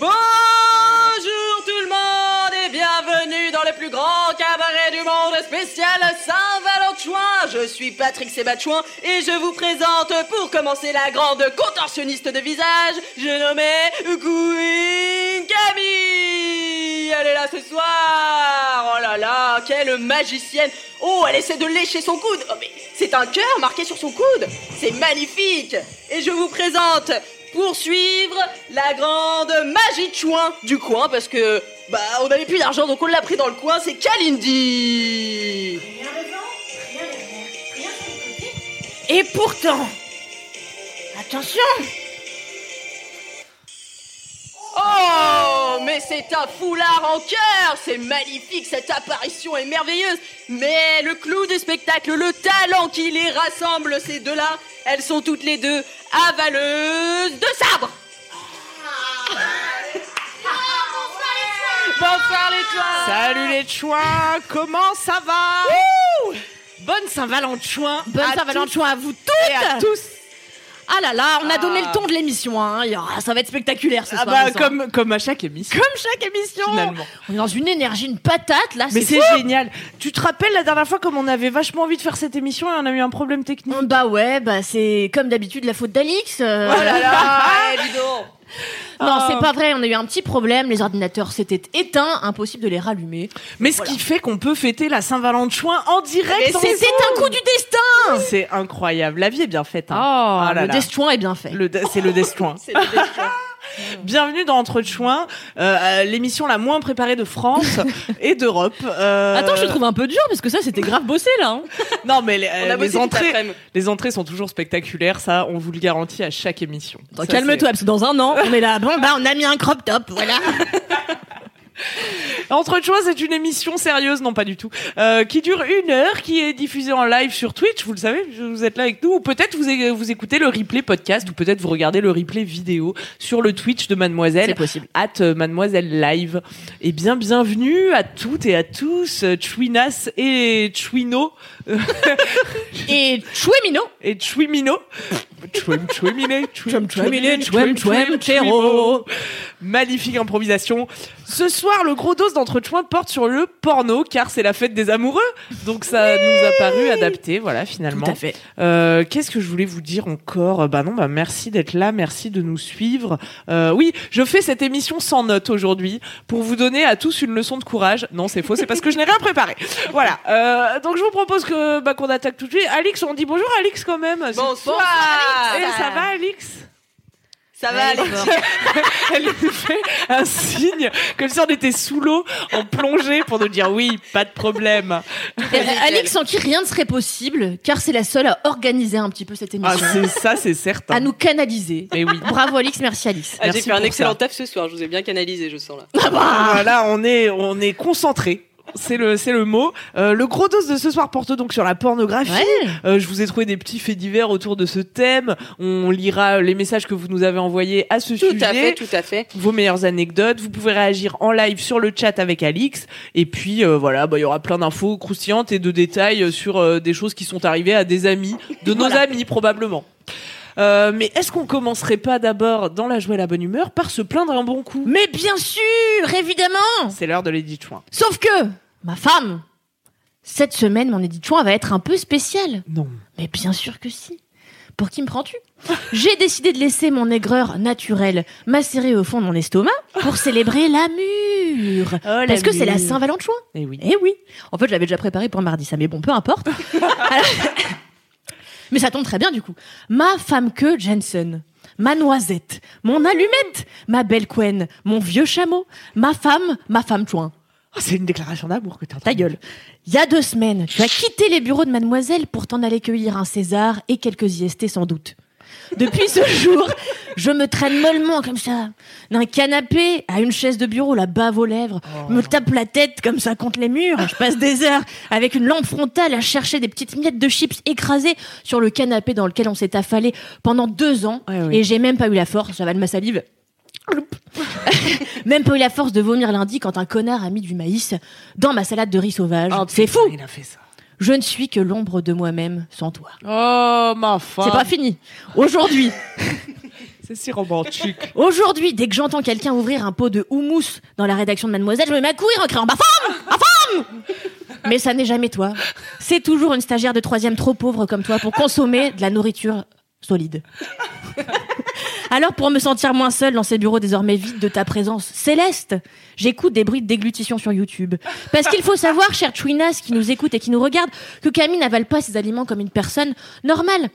Bonjour tout le monde et bienvenue dans le plus grand cabaret du monde spécial Saint-Valentin. Je suis Patrick Sébatchouin et je vous présente pour commencer la grande contorsionniste de visage, je nommais Queen Camille. Elle est là ce soir. Oh là là, quelle magicienne. Oh, elle essaie de lécher son coude. Oh mais c'est un cœur marqué sur son coude. C'est magnifique. Et je vous présente pour suivre la grande magie de chouin du coin parce que bah on n'avait plus d'argent donc on l'a pris dans le coin, c'est Kalindi. Et pourtant, attention, Oh, mais c'est un foulard en cœur. C'est magnifique, cette apparition est merveilleuse. Mais le clou du spectacle, le talent qui les rassemble, ces deux-là, elles sont toutes les deux avaleuses de sabre. Bonsoir les toits salut les chouins, comment ça va? Bonne Saint-Valentin. Bonne à Saint-Valentin à vous toutes. et à tous Ah là là, on a donné Ah. le ton de l'émission, hein. Ça va être spectaculaire ce Ah soir. bah comme, comme à chaque émission Comme chaque émission finalement On est dans une énergie, une patate là, Mais c'est c'est fou. génial Tu te rappelles la dernière fois comme on avait vachement envie de faire cette émission et on a eu un problème technique? Bah ouais, bah c'est comme d'habitude la faute d'Alix. euh. Oh là là eh, dis donc. Non, c'est pas vrai, on a eu un petit problème, les ordinateurs s'étaient éteints, impossible de les rallumer. Mais ce qui fait qu'on peut fêter la Saint-Valentin en direct C'était un coup du destin C'est incroyable, la vie est bien faite. Oh, hein. Ah là le là. destin est bien fait. De- C'est le destin. C'est le destin. Bienvenue dans Entre Chouins, euh, l'émission la moins préparée de France et d'Europe. Euh, Attends, je te trouve un peu dur parce que ça c'était grave bossé là. hein. Non, mais les, euh, les entrées, les entrées sont toujours spectaculaires. Ça, on vous le garantit à chaque émission. Calme-toi parce que dans un an, on est là. Bon bah on a mis un crop top, voilà. Entre Chouins, c'est une émission sérieuse, non pas du tout, euh, qui dure une heure, qui est diffusée en live sur Twitch. Vous le savez, vous êtes là avec nous. Ou peut-être vous écoutez le replay podcast, ou peut-être vous regardez le replay vidéo sur le Twitch de Mademoiselle. C'est possible. at euh, Mademoiselle Live. Et bien, bienvenue à toutes et à tous, euh, Chouinas et Chouino, Et Chouemino. et Chouimino. Chouim, chouiminé, chouim, chouiminé, chouim, chouim, chouim, chéro. Magnifique improvisation. Ce soir, le gros dos d'entre chouins porte sur le porno, car c'est la fête des amoureux. Donc ça nous a paru adapté, voilà, finalement. Tout à fait. Euh, Qu'est-ce que je voulais vous dire encore? Bah non, bah merci d'être là, merci de nous suivre. Euh, oui, je fais cette émission sans notes aujourd'hui pour vous donner à tous une leçon de courage. Non, c'est faux, c'est parce que je n'ai rien préparé. Voilà. Euh, donc je vous propose que bah, qu'on attaque tout de suite. Alix, on dit bonjour Alix quand même. Bonsoir Eh, ça va Alix? Ça va aller Elle nous fait un signe comme si on était sous l'eau en plongée pour nous dire oui, pas de problème. Et Alix sans qui rien ne serait possible, car c'est la seule à organiser un petit peu cette Ah, émission, c'est ça, c'est certain. à nous canaliser. Mais oui. Bravo Alix, merci Alix. Ah, J'ai Merci fait un pour excellent ça. taf ce soir, je vous ai bien canalisé, je sens là. Voilà, on est, on est concentré. C'est le, c'est le mot. Euh, le gros dos de ce soir porte donc sur la pornographie. Ouais. Euh, je vous ai trouvé des petits faits divers autour de ce thème. On lira les messages que vous nous avez envoyés à ce Tout sujet. à fait, tout à fait. Vos meilleures anecdotes. Vous pouvez réagir en live sur le chat avec Alix. Et puis euh, voilà, bah, il y aura plein d'infos croustillantes et de détails sur euh, des choses qui sont arrivées à des amis, de nos amis probablement. Euh, mais est-ce qu'on commencerait pas d'abord dans la joie et la bonne humeur par se plaindre un bon coup Mais bien sûr, évidemment C'est l'heure de Lady Chouin. Sauf que, ma femme, cette semaine, mon édition va être un peu spéciale. Non. Mais bien sûr que si. Pour qui me prends-tu? J'ai décidé de laisser mon aigreur naturelle macérer au fond de mon estomac pour célébrer l'amour. Oh, Parce que c'est la. Saint-Valentin. Eh oui. Eh oui. En fait, je l'avais déjà préparé pour mardi, ça, mais bon, peu importe. Alors- mais ça tombe très bien, du coup. Ma femme que Jensen. Ma noisette, mon allumette, ma belle Quen, mon vieux chameau, ma femme, ma femme chouin. Oh, c'est une déclaration d'amour que t'as. Ta gueule. Il y a deux semaines, tu as quitté les bureaux de mademoiselle pour t'en aller cueillir un César et quelques IST sans doute. Depuis ce jour, Je me traîne mollement comme ça, d'un canapé à une chaise de bureau, la bave aux lèvres. Me tape la tête comme ça contre les murs. Je passe des heures avec une lampe frontale à chercher des petites miettes de chips écrasées sur le canapé dans lequel on s'est affalé pendant deux ans. Ouais, oui. Et j'ai même pas eu la force, j'avale ma salive. même pas eu la force de vomir lundi quand un connard a mis du maïs dans ma salade de riz sauvage. Oh, C'est fou. Il a fait ça. Je ne suis que l'ombre de moi-même sans toi. Oh, ma femme. C'est pas fini. Aujourd'hui, C'est si romantique. aujourd'hui, dès que j'entends quelqu'un ouvrir un pot de houmous dans la rédaction de Mademoiselle, je me mets à courir en criant Ma femme Ma femme Mais ça n'est jamais toi. C'est toujours une stagiaire de troisième trop pauvre comme toi pour consommer de la nourriture solide. Alors, pour me sentir moins seule dans ces bureaux désormais vides de ta présence céleste, j'écoute des bruits de déglutition sur YouTube. Parce qu'il faut savoir, chère Chouinas qui nous écoute et qui nous regarde, que Camille n'avale pas ses aliments comme une personne normale.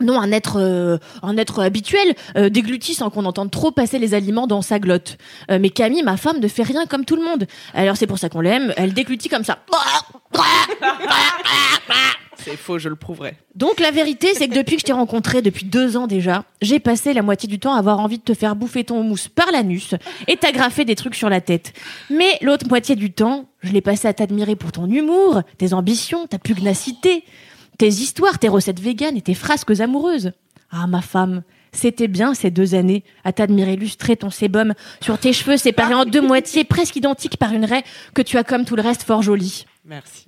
Non, un être, euh, un être habituel euh, déglutit sans qu'on entende trop passer les aliments dans sa glotte. Euh, mais Camille, ma femme, ne fait rien comme tout le monde. Alors c'est pour ça qu'on l'aime. Elle déglutit comme ça. C'est faux, je le prouverai. Donc la vérité, c'est que depuis que je t'ai rencontré, depuis deux ans déjà, j'ai passé la moitié du temps à avoir envie de te faire bouffer ton mousse par l'anus et t'agrafer des trucs sur la tête. Mais l'autre moitié du temps, je l'ai passé à t'admirer pour ton humour, tes ambitions, ta pugnacité, tes histoires, tes recettes véganes et tes frasques amoureuses. Ah ma femme, c'était bien ces deux années à t'admirer lustrer ton sébum sur tes cheveux séparés en deux moitiés presque identiques par une raie que tu as comme tout le reste fort jolie. Merci.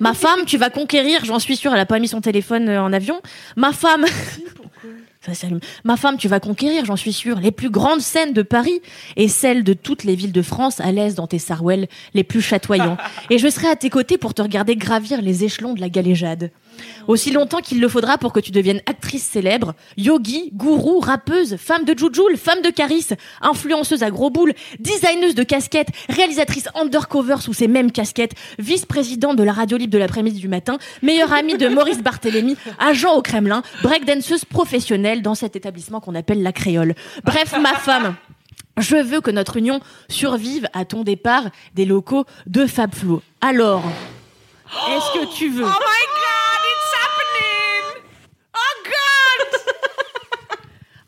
Ma femme, tu vas conquérir, j'en suis sûre, elle a pas mis son téléphone euh, en avion. Ma femme. Ça s'allume. Ma femme, tu vas conquérir, j'en suis sûre, les plus grandes scènes de Paris et celles de toutes les villes de France à l'aise dans tes sarouels les plus chatoyants. Et je serai à tes côtés pour te regarder gravir les échelons de la galéjade. Aussi longtemps qu'il le faudra pour que tu deviennes actrice célèbre, yogi, gourou, rappeuse, femme de Jujul, femme de Caris, influenceuse à gros boules, designeuse de casquettes, réalisatrice undercover sous ces mêmes casquettes, vice-présidente de la radio libre de l'après-midi du matin, meilleure amie de Maurice Barthélémy, agent au Kremlin, breakdanceuse professionnelle dans cet étabbissement qu'on appelle la créole. Bref, ma femme. Je veux que notre union survive à ton départ des locaux de Fab Flo. Alors, est-ce que tu veux Oh god, it's happening! Oh god!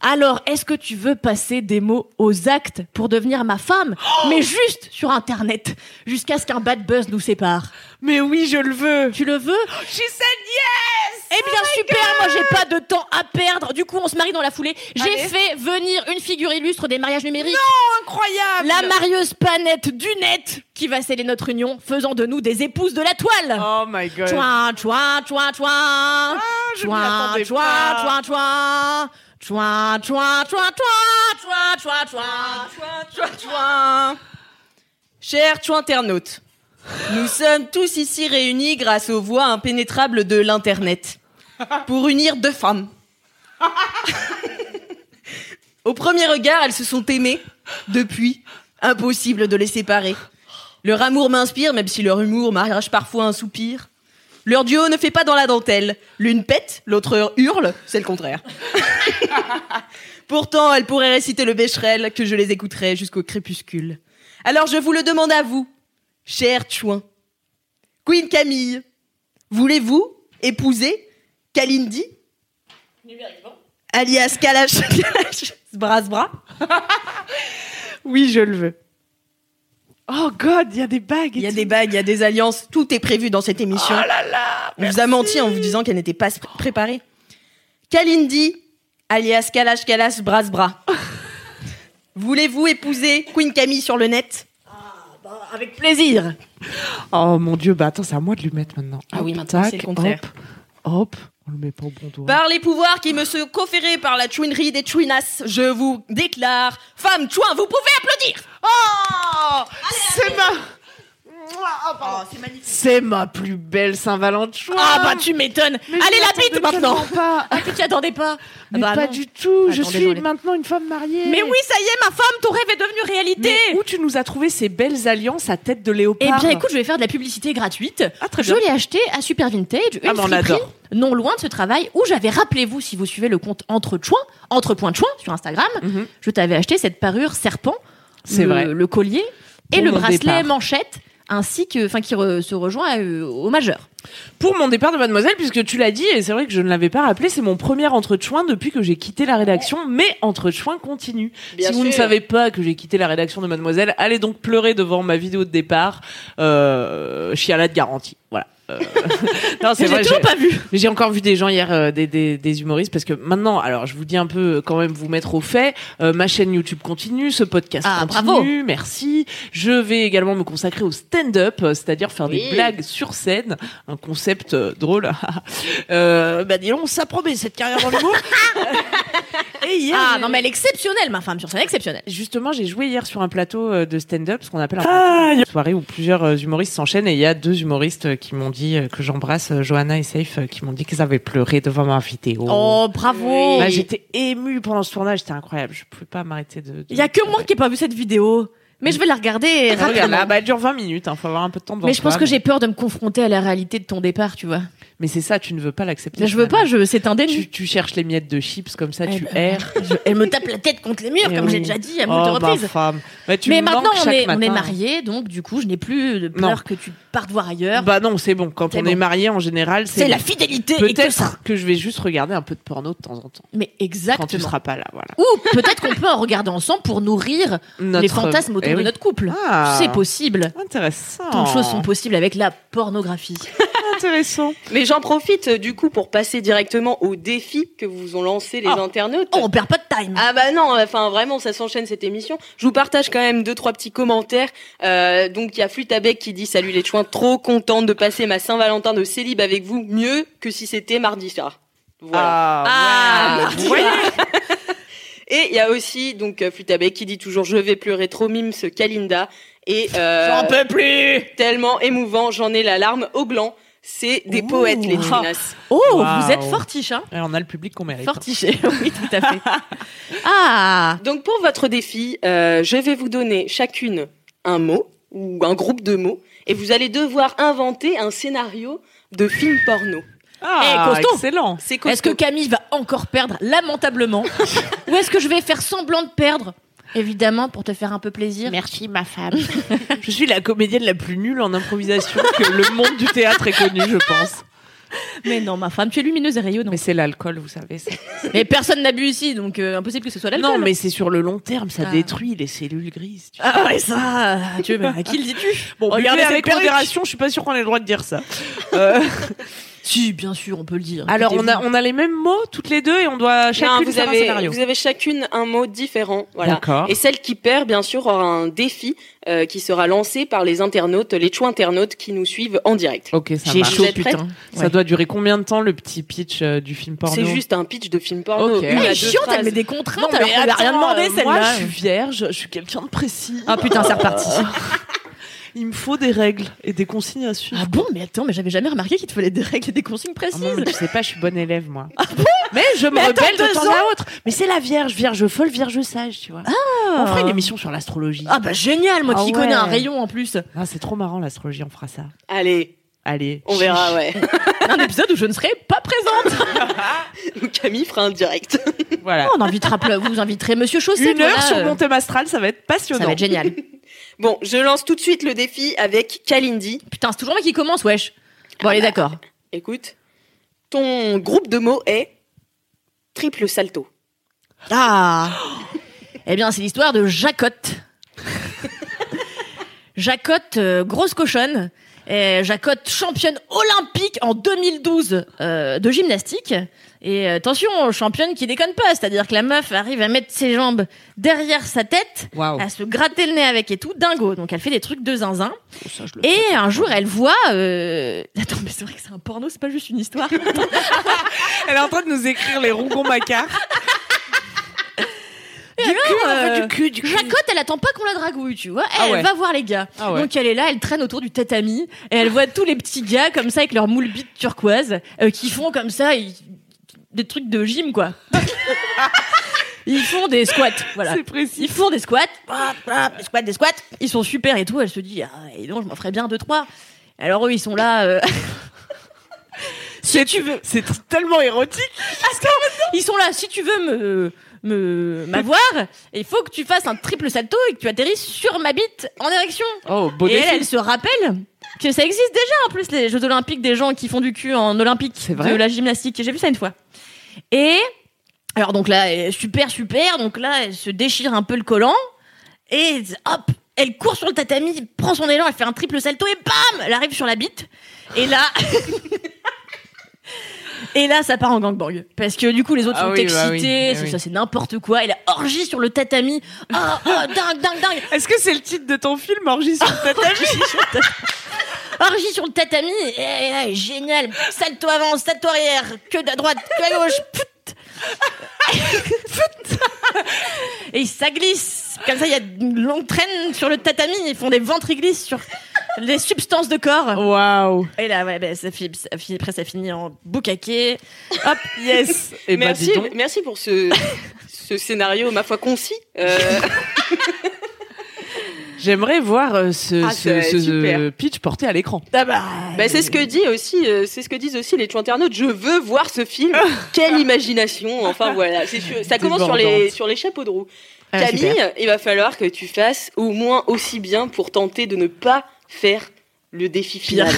Alors, est-ce que tu veux passer des mots aux actes pour devenir ma femme, mais juste sur Internet, jusqu'à ce qu'un bad buzz nous sépare Mais oui, je le veux. Tu le veux? She said yes! Eh bien super, moi j'ai pas de temps à perdre. Du coup, on se marie dans la foulée. J'ai fait venir une figure illustre des mariages numériques. Oh, incroyable! La marieuse panette du net qui va sceller notre union, faisant de nous des épouses de la toile. Oh my god. Chouin, chouin, chouin, chouin. Ah, je m'y Chouin, attendais chouin, pas. chouin, chouin. Chouin, chouin, chouin, chouin, chouin, chouin, chouin. Chouin, chouin, chouin. Chers chouinternautes, nous sommes tous ici réunis grâce aux voies impénétrables de l'Internet pour unir deux femmes. Au premier regard, elles se sont aimées. Depuis, impossible de les séparer. Leur amour m'inspire, même si leur humour m'arrache parfois un soupir. Leur duo ne fait pas dans la dentelle. L'une pète, l'autre hurle, c'est le contraire. Pourtant, elles pourraient réciter le Becherel, que je les écouterais jusqu'au crépuscule. Alors je vous le demande à vous, cher Chouin. Queen Camille, voulez-vous épouser Kalindi? Alias Kalash Kalash Brasbra Oui, je le veux. Oh god, il y a des bagues. Il y a des bagues, il y a des alliances, tout est prévu dans cette émission. Oh là là! On vous a menti en vous disant qu'elle n'était pas pr- préparée. Kalindi, alias Kalash Kalash Brasbra. Voulez-vous épouser Queen Camille sur le net? Avec plaisir. Oh mon dieu, bah attends, c'est à moi de lui mettre maintenant. Ah oui, maintenant, tac, c'est le contraire. Hop, hop, on le met pas au bon doigt. Par les pouvoirs qui me sont conférés par la chouinerie des chouinas, je vous déclare, femme chouin, vous pouvez applaudir Oh C'est ma... C'est ma plus belle Saint-Valentin. Ah bah tu m'étonnes. Allez la bite maintenant. Pas. Ah tu t'y attendais pas Mais Bah pas non. du tout. je Attendez, suis maintenant une femme mariée. Mais oui, ça y est, ma femme, ton rêve est devenu réalité. Mais où tu nous as trouvé ces belles alliances à tête de Eh léopard bien, écoute, je vais faire de la publicité gratuite. Ah, très je l'ai acheté à Super Vintage, une Ah, mais on adore. non loin de ce travail où j'avais, rappelez-vous, si vous suivez le compte Entre Chouin, Entre Point Chouin sur Instagram, Mhm. je t'avais acheté cette parure serpent, C'est le, vrai. le collier et le bracelet départ. manchette, ainsi que, enfin, qui re- se rejoint euh, au majeur. Pour mon départ de Mademoiselle, puisque tu l'as dit, et c'est vrai que je ne l'avais pas rappelé, c'est mon premier entre-choin depuis que j'ai quitté la rédaction, mais entre-choin continue. Bien si vous ne savez pas que j'ai quitté la rédaction de Mademoiselle, allez donc pleurer devant ma vidéo de départ, euh, chialade garantie. Voilà. Euh, non, c'est J'ai vrai. toujours j'ai- pas vu. J'ai encore vu des gens hier, euh, des, des, des humoristes, parce que maintenant, alors je vous dis un peu euh, quand même vous mettre au fait, euh, ma chaîne YouTube continue, ce podcast Ah, continue, merci. Je vais également me consacrer au stand-up, euh, c'est-à-dire faire Oui. des blagues sur scène, un concept euh, drôle. bah dis donc, ça promet cette carrière dans l'humour. Et hier, Ah non mais elle est exceptionnelle ma femme sur scène exceptionnelle. Justement, j'ai joué hier sur un plateau de stand-up, ce qu'on appelle un plateau de soirée où plusieurs humoristes s'enchaînent. Et il y a deux humoristes euh, qui m'ont dit euh, que j'embrasse, euh, Johanna et Safe, euh, qui m'ont dit qu'ils avaient pleuré devant ma vidéo. Oh bravo. Bah, j'étais émue pendant ce tournage, c'était incroyable. Je pouvais pas m'arrêter de. de- Il y a que moi qui ai pas vu cette vidéo. Mais je vais la regarder Ah, Regarde rapidement. là, bah, elle dure 20 minutes, hein, faut avoir un peu de temps devant mais je pense que j'ai peur de me confronter à la réalité de ton départ, tu vois. Mais c'est ça, tu ne veux pas l'accepter. Je veux pas, je c'est un déni. Tu, tu cherches les miettes de chips comme ça, Eh tu ben, erres. Je- elle me tape la tête contre les murs, Eh comme oui. j'ai déjà dit à Oh, moult ma reprises. femme. Bah, tu Mais maintenant, on est, on est matin. mariés, donc du coup, je n'ai plus de peur Non. que tu partes voir ailleurs. Bah non, c'est bon. Quand on bon. est marié, en général, c'est la fidélité que Peut-être que je vais juste regarder un peu de porno de temps en temps. Mais Quand tu exactement. seras pas là, voilà. Ou peut-être qu'on peut en regarder ensemble pour nourrir les fantasmes autour Eh de oui. notre couple. Ah. C'est possible. Intéressant. Tant de choses sont possibles avec la pornographie. Intéressant. Mais j'en profite euh, du coup pour passer directement aux défis que vous ont lancés les Oh. internautes. Oh, on perd pas de time. Ah bah non, enfin vraiment, ça s'enchaîne cette émission. Je vous partage quand même deux trois petits commentaires. Euh, donc il y a Flutabec qui dit salut les chouins, trop contente de passer ma Saint-Valentin de célib avec vous, mieux que si c'était mardi soir. Voilà. Ah, Ah, ouais. mardi. Voyez Et il y a aussi donc euh, Flutabec qui dit toujours je vais pleurer trop mime ce Kalinda et euh, J'en peux plus. tellement émouvant, j'en ai la larme au gland. C'est des Ouh. poètes les Chinas. Oh, Waouh. vous êtes fortiche, hein Et on a le public qu'on mérite. Fortiché, oui, tout à fait. Ah Donc pour votre défi, euh, je vais vous donner chacune un mot ou un groupe de mots et vous allez devoir inventer un scénario de film porno. Ah, Eh, costaud. excellent. C'est Est-ce que. Camille va encore perdre lamentablement Ou est-ce que je vais faire semblant de perdre Évidemment, pour te faire un peu plaisir. Merci ma femme. je suis la comédienne la plus nulle en improvisation que le monde du théâtre ait connue, je pense. Mais non, ma femme, tu es lumineuse et rayonnante. Mais c'est l'alcool, vous savez. ça. Mais personne n'a bu ici, donc euh, impossible que ce soit l'alcool. Non, mais c'est sur le long terme, ça Ah. détruit les cellules grises. tu. Ah ouais, ça tu, mais À qui le dis-tu Bon, Regardez avec modération, je suis pas sûre qu'on ait le droit de dire ça. Euh, Si, bien sûr, on peut le dire. alors, on a, on a les mêmes mots toutes les deux et on doit Non, chacune vous faire un avez, scénario. vous avez chacune un mot différent. Voilà. D'accord. Et celle qui perd, bien sûr, aura un défi euh, qui sera lancé par les internautes, les chouins internautes qui nous suivent en direct. Ok, ça J'ai marche. chaud, putain. Ça doit durer combien de temps le petit pitch euh, du film porno C'est juste un pitch de film porno. Ok. Une Elle Elle est chiante, elle met des contraintes Non, alors mais qu'on lui a rien demandé, euh, Moi, celle-là. je suis vierge, je suis quelqu'un de précis. Ah putain, c'est reparti. Il me faut des règles et des consignes à suivre. Ah bon, mais attends, mais j'avais jamais remarqué qu'il te fallait des règles et des consignes Ah précises. non, mais tu sais pas, je suis bonne élève, moi. mais je me Mais attends, rebelle de temps à autre. Mais c'est la vierge, vierge folle, vierge sage, tu vois. On fera une émission sur l'astrologie. Ah bah génial, moi Ah qui ouais. connais un rayon en plus. Ah, c'est trop marrant, l'astrologie, on fera ça. Allez, Allez. on verra, ouais. Un épisode où je ne serai pas présente. Camille fera un direct. Voilà. on invitera, vous inviterez Monsieur Chausset. Une heure voilà, sur euh, mon thème astral, ça va être passionnant. Ça va être génial. Bon, je lance tout de suite le défi avec Kalindi. Putain, c'est toujours moi qui commence, wesh. Bon, allez, d'accord. Écoute, ton groupe de mots est triple salto. Ah Eh bien, c'est l'histoire de Jacotte. Jacotte, euh, grosse cochonne. Et Jacotte, championne olympique en 2012 euh, de gymnastique. Et euh, attention, championne qui déconne pas. C'est-à-dire que la meuf arrive à mettre ses jambes derrière sa tête, à se gratter le nez avec et tout, dingo. Donc elle fait des trucs de zinzin. Ça, le Et fais. un jour, elle voit... euh, Attends, mais c'est vrai que c'est un porno, c'est pas juste une histoire. Elle est en train de nous écrire les rougon macars. Et Du alors, cul, en fait, euh, du cul, du cul. Jacotte, elle attend pas qu'on la dragouille, tu vois. Ah Elle va voir les gars. Ah ouais. Donc elle est là, elle traîne autour du tatami et elle voit tous les petits gars comme ça avec leurs moules bites turquoises euh, qui font comme ça des trucs de gym quoi. Ils font des squats, voilà. C'est précis. Ils font des squats, hop, hop, des squats, des squats. Ils sont super et tout. Elle se dit, ah, et donc je m'en ferais bien deux trois. Alors eux, ils sont là. euh, Si tu veux. C'est tellement érotique. Ils sont là. Si tu veux me me m'avoir, il faut que tu fasses un triple salto et que tu atterrisses sur ma bite en érection. Oh, beau et elle, défi. elle se rappelle que ça existe déjà en plus les Jeux Olympiques des gens qui font du cul en olympique C'est vrai de la gymnastique. J'ai vu ça une fois. Et alors donc là super super donc là elle se déchire un peu le collant et hop elle court sur le tatami prend son élan elle fait un triple salto et bam elle arrive sur la bite et là Et là, ça part en gangbang. Parce que du coup, les autres Ah sont oui, excités, bah oui, c'est oui. ça, c'est n'importe quoi. Et la orgie sur le tatami. Ah, ah, dingue, dingue, dingue. Est-ce que c'est le titre de ton film, Orgie sur le tatami? Orgie sur le tatami, et, et, et, génial. Salto avant, salto arrière, que à droite, que à gauche. Pfft. Pfft. et ça glisse. Comme ça, il y a une longue traîne sur le tatami. Ils font des ventriglissent sur les substances de corps. Waouh Et là, ouais, ben, ça finit, ça finit- après, ça finit en boucaquet. Hop, Yes Et bah, merci, merci pour ce, ce scénario, ma foi, concis. Euh, J'aimerais voir euh, ce, Ah, ce, c'est ce super. pitch porté à l'écran. ah bah, bah, c'est ce que dit aussi, euh, c'est ce que disent aussi les internautes. Je veux voir ce film. Quelle imagination. Enfin voilà, c'est sûr. Ça commence sur les Débordante. sur les chapeaux de roue. Ah, Camille, super. il va falloir que tu fasses au moins aussi bien pour tenter de ne pas faire le défi final.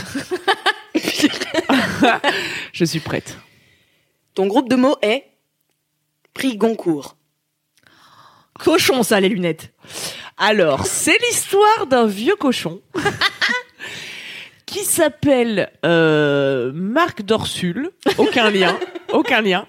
Je suis prête. Ton groupe de mots est prix Goncourt. cochon, ça, les lunettes. Alors, c'est l'histoire d'un vieux cochon qui s'appelle euh, Marc Dorsul, aucun lien, aucun lien,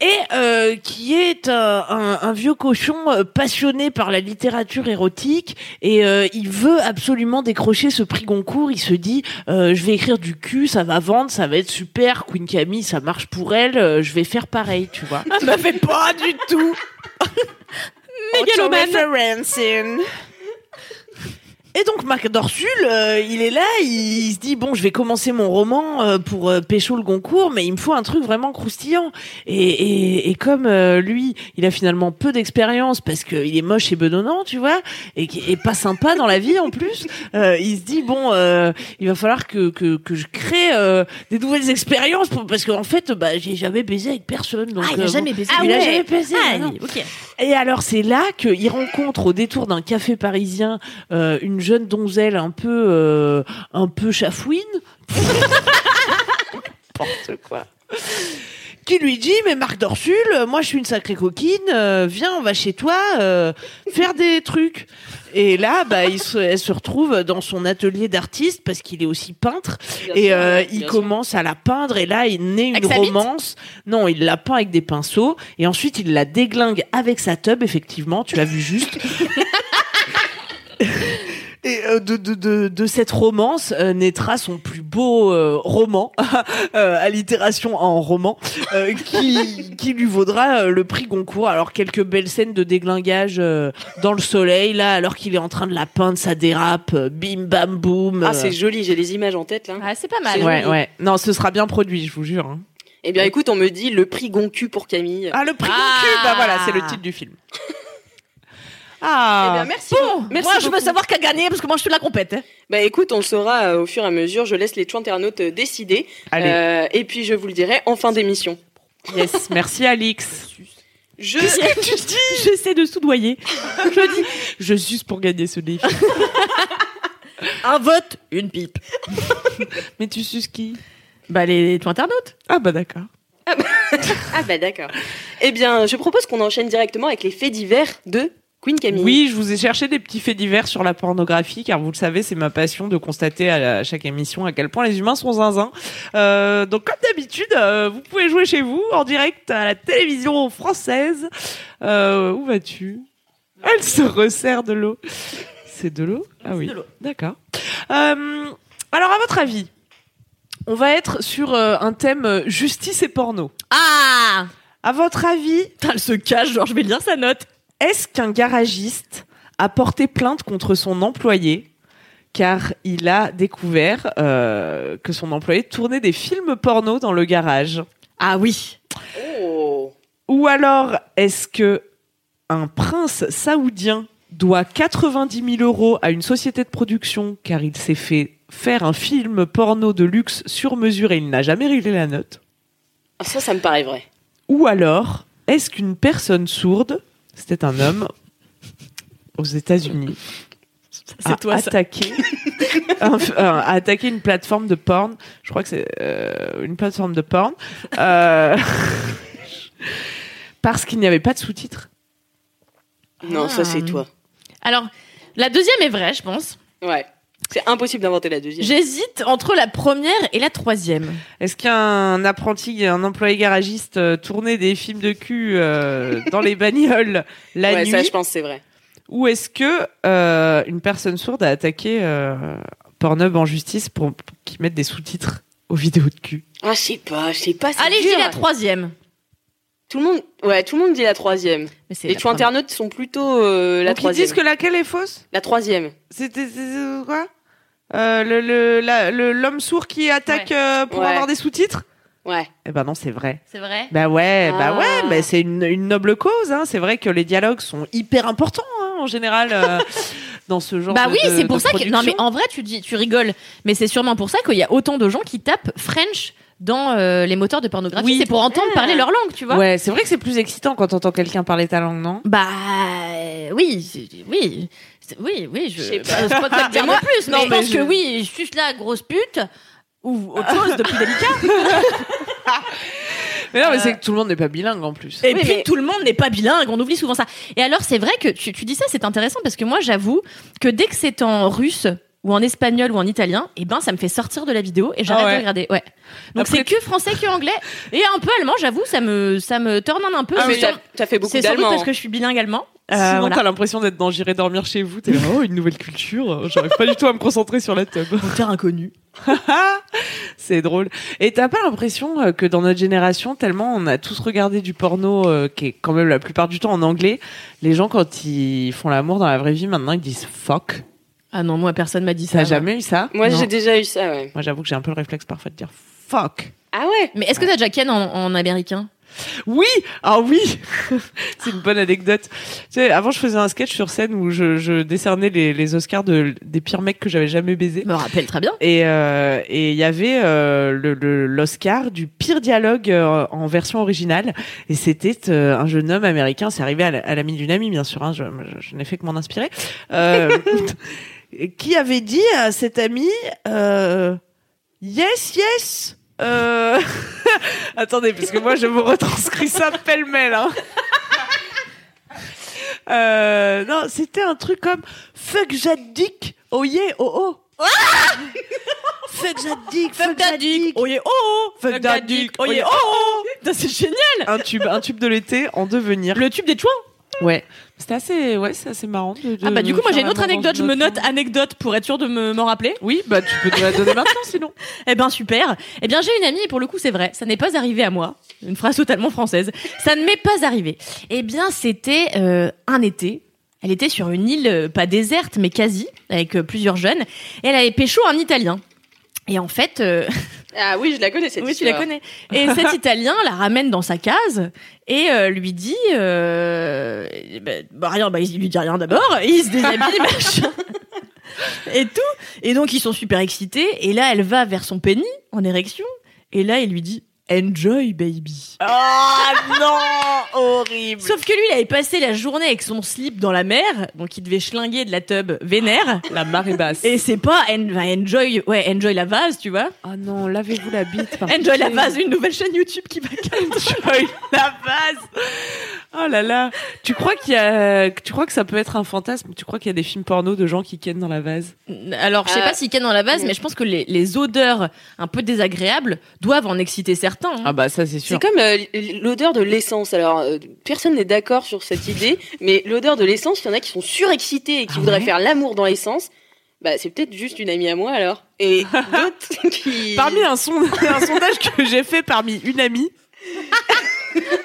et euh, qui est un, un- un vieux cochon euh, passionné par la littérature érotique et euh, il veut absolument décrocher ce prix Goncourt. Il se dit, euh, je vais écrire du cul, ça va vendre, ça va être super. Queen Camille, ça marche pour elle, je vais faire pareil, tu vois. Ça me fait pas du tout. Mégalomane. Et donc Marc Dorsul, euh, il est là, il, se dit bon, je vais commencer mon roman euh, pour euh, pécho le Goncourt, mais il me faut un truc vraiment croustillant. Et, et, et comme euh, lui, il a finalement peu d'expérience parce qu'il est moche et bedonnant, tu vois, et, et pas sympa dans la vie en plus, euh, il se dit bon, euh, il va falloir que que, que je crée euh, des nouvelles expériences pour- parce qu'en fait, bah j'ai jamais baisé avec personne. Donc, Ah, il a euh, jamais baisé. il a ouais. jamais baisé. Ah, non. ok. Et alors c'est là qu'il rencontre au détour d'un café parisien euh, une jeune donzelle un peu euh, un peu chafouine. N'importe quoi. Qui lui dit mais Marc Dorsul, euh, moi je suis une sacrée coquine, euh, viens on va chez toi euh, faire des trucs. Et là bah il se, elle se retrouve dans son atelier d'artiste parce qu'il est aussi peintre Bien et sûr, euh, bien il commence à la peindre et là il naît une romance. Non, il la peint avec des pinceaux et ensuite il la déglingue avec sa tub effectivement, tu l'as vu juste. Et euh, de, de, de, de cette romance euh, naîtra son plus beau euh, roman, euh, allitération en roman, euh, qui, qui lui vaudra euh, le prix Goncourt. Alors quelques belles scènes de déglingage euh, dans le soleil, là, alors qu'il est en train de la peindre, ça dérape, euh, bim bam boum. Ah, c'est joli, j'ai les images en tête là. Ah, c'est pas mal. Ouais, joli. ouais. Non, ce sera bien produit, je vous jure. hein. Eh bien, écoute, on me dit le prix Goncu pour Camille. Ah, le prix Ah. Goncourt, bah voilà, c'est le titre du film. Ah. Eh bien, merci. Bon, merci moi, je veux savoir qui a gagné parce que moi, je suis la compète. hein. Bah écoute, on le saura euh, au fur et à mesure. Je laisse les internautes euh, décider. Allez. Euh, et puis je vous le dirai en fin d'émission. Yes, merci Alix. Je Qu'est-ce que tu dis? J'essaie de soudoyer. Je dis, je suce pour gagner ce défi. Un vote, une pipe. Mais tu suces qui? Bah, les toi internautes. Ah bah d'accord. ah bah d'accord. Eh bien, je propose qu'on enchaîne directement avec les faits divers de Queen Camille. Oui, je vous ai cherché des petits faits divers sur la pornographie, car vous le savez, c'est ma passion de constater à, la- à chaque émission à quel point les humains sont zinzins. Euh, donc, comme d'habitude, euh, vous pouvez jouer chez vous, en direct à la télévision française. Euh, où vas-tu? Elle se resserre de l'eau. C'est de l'eau? Ah oui. D'accord. Alors, à votre avis, on va être sur un thème justice et porno. Ah À votre avis, Putain, Elle se cache, genre, je vais lire sa note. Est-ce qu'un garagiste a porté plainte contre son employé car il a découvert euh, que son employé tournait des films porno dans le garage? Ah oui. Oh. Ou alors est-ce que un prince saoudien doit 90 000 euros à une société de production car il s'est fait faire un film porno de luxe sur mesure et il n'a jamais réglé la note? Ah, ça, ça me paraît vrai. Ou alors, est-ce qu'une personne sourde, c'était un homme aux États-Unis, C'est toi, ça. attaqué, un- un- a attaqué une plateforme de porn. Je crois que c'est euh, une plateforme de porn euh, parce qu'il n'y avait pas de sous-titres. Non, ça c'est Ah. toi. Alors, la deuxième est vraie, je pense. Ouais. C'est impossible d'inventer la deuxième. J'hésite entre la première et la troisième. Est-ce qu'un apprenti, un employé garagiste euh, tournait des films de cul euh, dans les bagnoles la ouais, nuit ça je pense que c'est vrai. Ou est-ce que euh, une personne sourde a attaqué euh, Pornhub en justice pour qu'ils mettent des sous-titres aux vidéos de cul? Ah, je sais pas, je sais pas. c'est Allez, dur. dis la troisième. Tout le monde, ouais, tout le monde dit la troisième. Mais Les la choix première. internautes sont plutôt euh, la Donc ils disent que laquelle est fausse? La troisième. C'était quoi? Euh, le le- la- le- l'homme sourd qui attaque euh, pour Ouais. avoir des sous-titres? Ouais. Eh ben non, c'est vrai. C'est vrai? Bah ouais, bah Ah. ouais, mais c'est une, une noble cause. Hein. C'est vrai que les dialogues sont hyper importants hein, en général euh, dans ce genre. Bah de- oui, de- c'est pour de ça que. Non, mais en vrai, tu dis, tu rigoles. Mais c'est sûrement pour ça qu'il y a autant de gens qui tapent French dans euh, les moteurs de pornographie. Oui. C'est pour entendre Ah. parler leur langue, tu vois. Ouais, c'est vrai que c'est plus excitant quand t'entends quelqu'un parler ta langue, non? Bah euh, oui, oui, oui, oui. Je, Je sais bah, pas. je peux pas te dire Moi- de plus, non, mais je mais pense je- que oui, je suis là, grosse pute. Ou autre chose de plus délicat. Mais non, mais Euh, c'est que tout le monde n'est pas bilingue en plus. Et Oui, puis mais- tout le monde n'est pas bilingue, on oublie souvent ça. Et alors c'est vrai que tu, tu dis ça, c'est intéressant parce que moi j'avoue que dès que c'est en russe ou en espagnol ou en italien, et ben ça me fait sortir de la vidéo et j'arrête Ah ouais. de regarder. Ouais. Donc Après, c'est que français que anglais et un peu allemand, j'avoue, ça me ça me turn un peu. Ah, mais C'est t'as fait beaucoup c'est d'allemand. parce que je suis bilingue allemand. Euh, Sinon, voilà. t'as l'impression d'être dans J'irai dormir chez vous. T'es là, oh, une nouvelle culture. J'arrive pas du tout à me concentrer sur la tub. terre inconnue. c'est drôle. Et t'as pas l'impression euh, que dans notre génération, tellement on a tous regardé du porno euh, qui est quand même la plupart du temps en anglais, les gens quand ils font l'amour dans la vraie vie, maintenant ils disent fuck. Ah non, moi personne m'a dit ça. T'as jamais eu ça Moi j'ai déjà eu ça, ouais. Moi j'avoue que j'ai un peu le réflexe parfois de dire fuck. Ah ouais Mais est-ce que t'as déjà ken en, en américain? Oui, ah oui, c'est une bonne anecdote. Tu sais, avant je faisais un sketch sur scène où je, je décernais les, les Oscars de, des pires mecs que j'avais jamais baisés. Je me rappelle très bien. Et euh, et il y avait euh, le- le- l'Oscar du pire dialogue euh, en version originale. Et c'était euh, un jeune homme américain. C'est arrivé à la- à l'ami d'une amie, bien sûr. Hein, je je, je n'ai fait que m'en inspirer. Qui avait dit à cet ami euh, Yes, yes. Euh... Attendez, parce que moi je vous retranscris ça pêle-mêle. Hein. Euh, non, c'était un truc comme Fuck Jaddick, oh yeah, oh oh. Fuck Jaddick, fuck Jaddick. Oh yeah, oh, oh Fuck that dick, oh yeah, oh, oh C'est génial Un tube, un tube de l'été en devenir. Le tube des chouins Ouais. C'était assez, ouais, c'est assez marrant. De, de Ah bah du coup, moi j'ai une autre anecdote, je me note anecdote pour être sûr de me- m'en rappeler. Oui, bah tu peux te la donner maintenant sinon. Eh ben super. Eh bien j'ai une amie et pour le coup c'est vrai, ça n'est pas arrivé à moi. Une phrase totalement française. Ça ne m'est pas arrivé. Eh bien c'était euh, un été. Elle était sur une île euh, pas déserte mais quasi avec euh, plusieurs jeunes. Et elle avait pécho un Italien. Et en fait, euh, Ah oui, je la connais cette oui tu la connais. Et cet Italien la ramène dans sa case et euh, lui dit, euh, bah, bah, rien, bah il lui dit rien d'abord. Il se déshabille machin. Et tout. Et donc ils sont super excités. Et là elle va vers son penny en érection. Et là il lui dit Enjoy baby. Ah non, horrible. Sauf que lui, il avait passé la journée avec son slip dans la mer, donc il devait schlinguer de la tub vénère. La marée basse. Et c'est pas en- enjoy, ouais, enjoy la vase, tu vois. Ah non, lavez-vous la bite. Enjoy la vase, une nouvelle chaîne YouTube qui va Enjoy la base. Oh là là. Tu crois qu'il y a, tu crois que ça peut être un fantasme? Tu crois qu'il y a des films porno de gens qui kennent dans la vase? Alors, je sais Euh, pas s'il ken dans la vase, mais je pense que les, les odeurs un peu désagréables doivent en exciter certains. hein. Ah bah ça c'est sûr. C'est comme euh, l'odeur de l'essence. Alors, euh, personne n'est d'accord sur cette idée, mais l'odeur de l'essence, il y en a qui sont surexcités et qui Ah voudraient ouais faire l'amour dans l'essence. Bah, c'est peut-être juste une amie à moi alors. Et d'autres qui. Parmi un, son- un sondage que j'ai fait parmi une amie,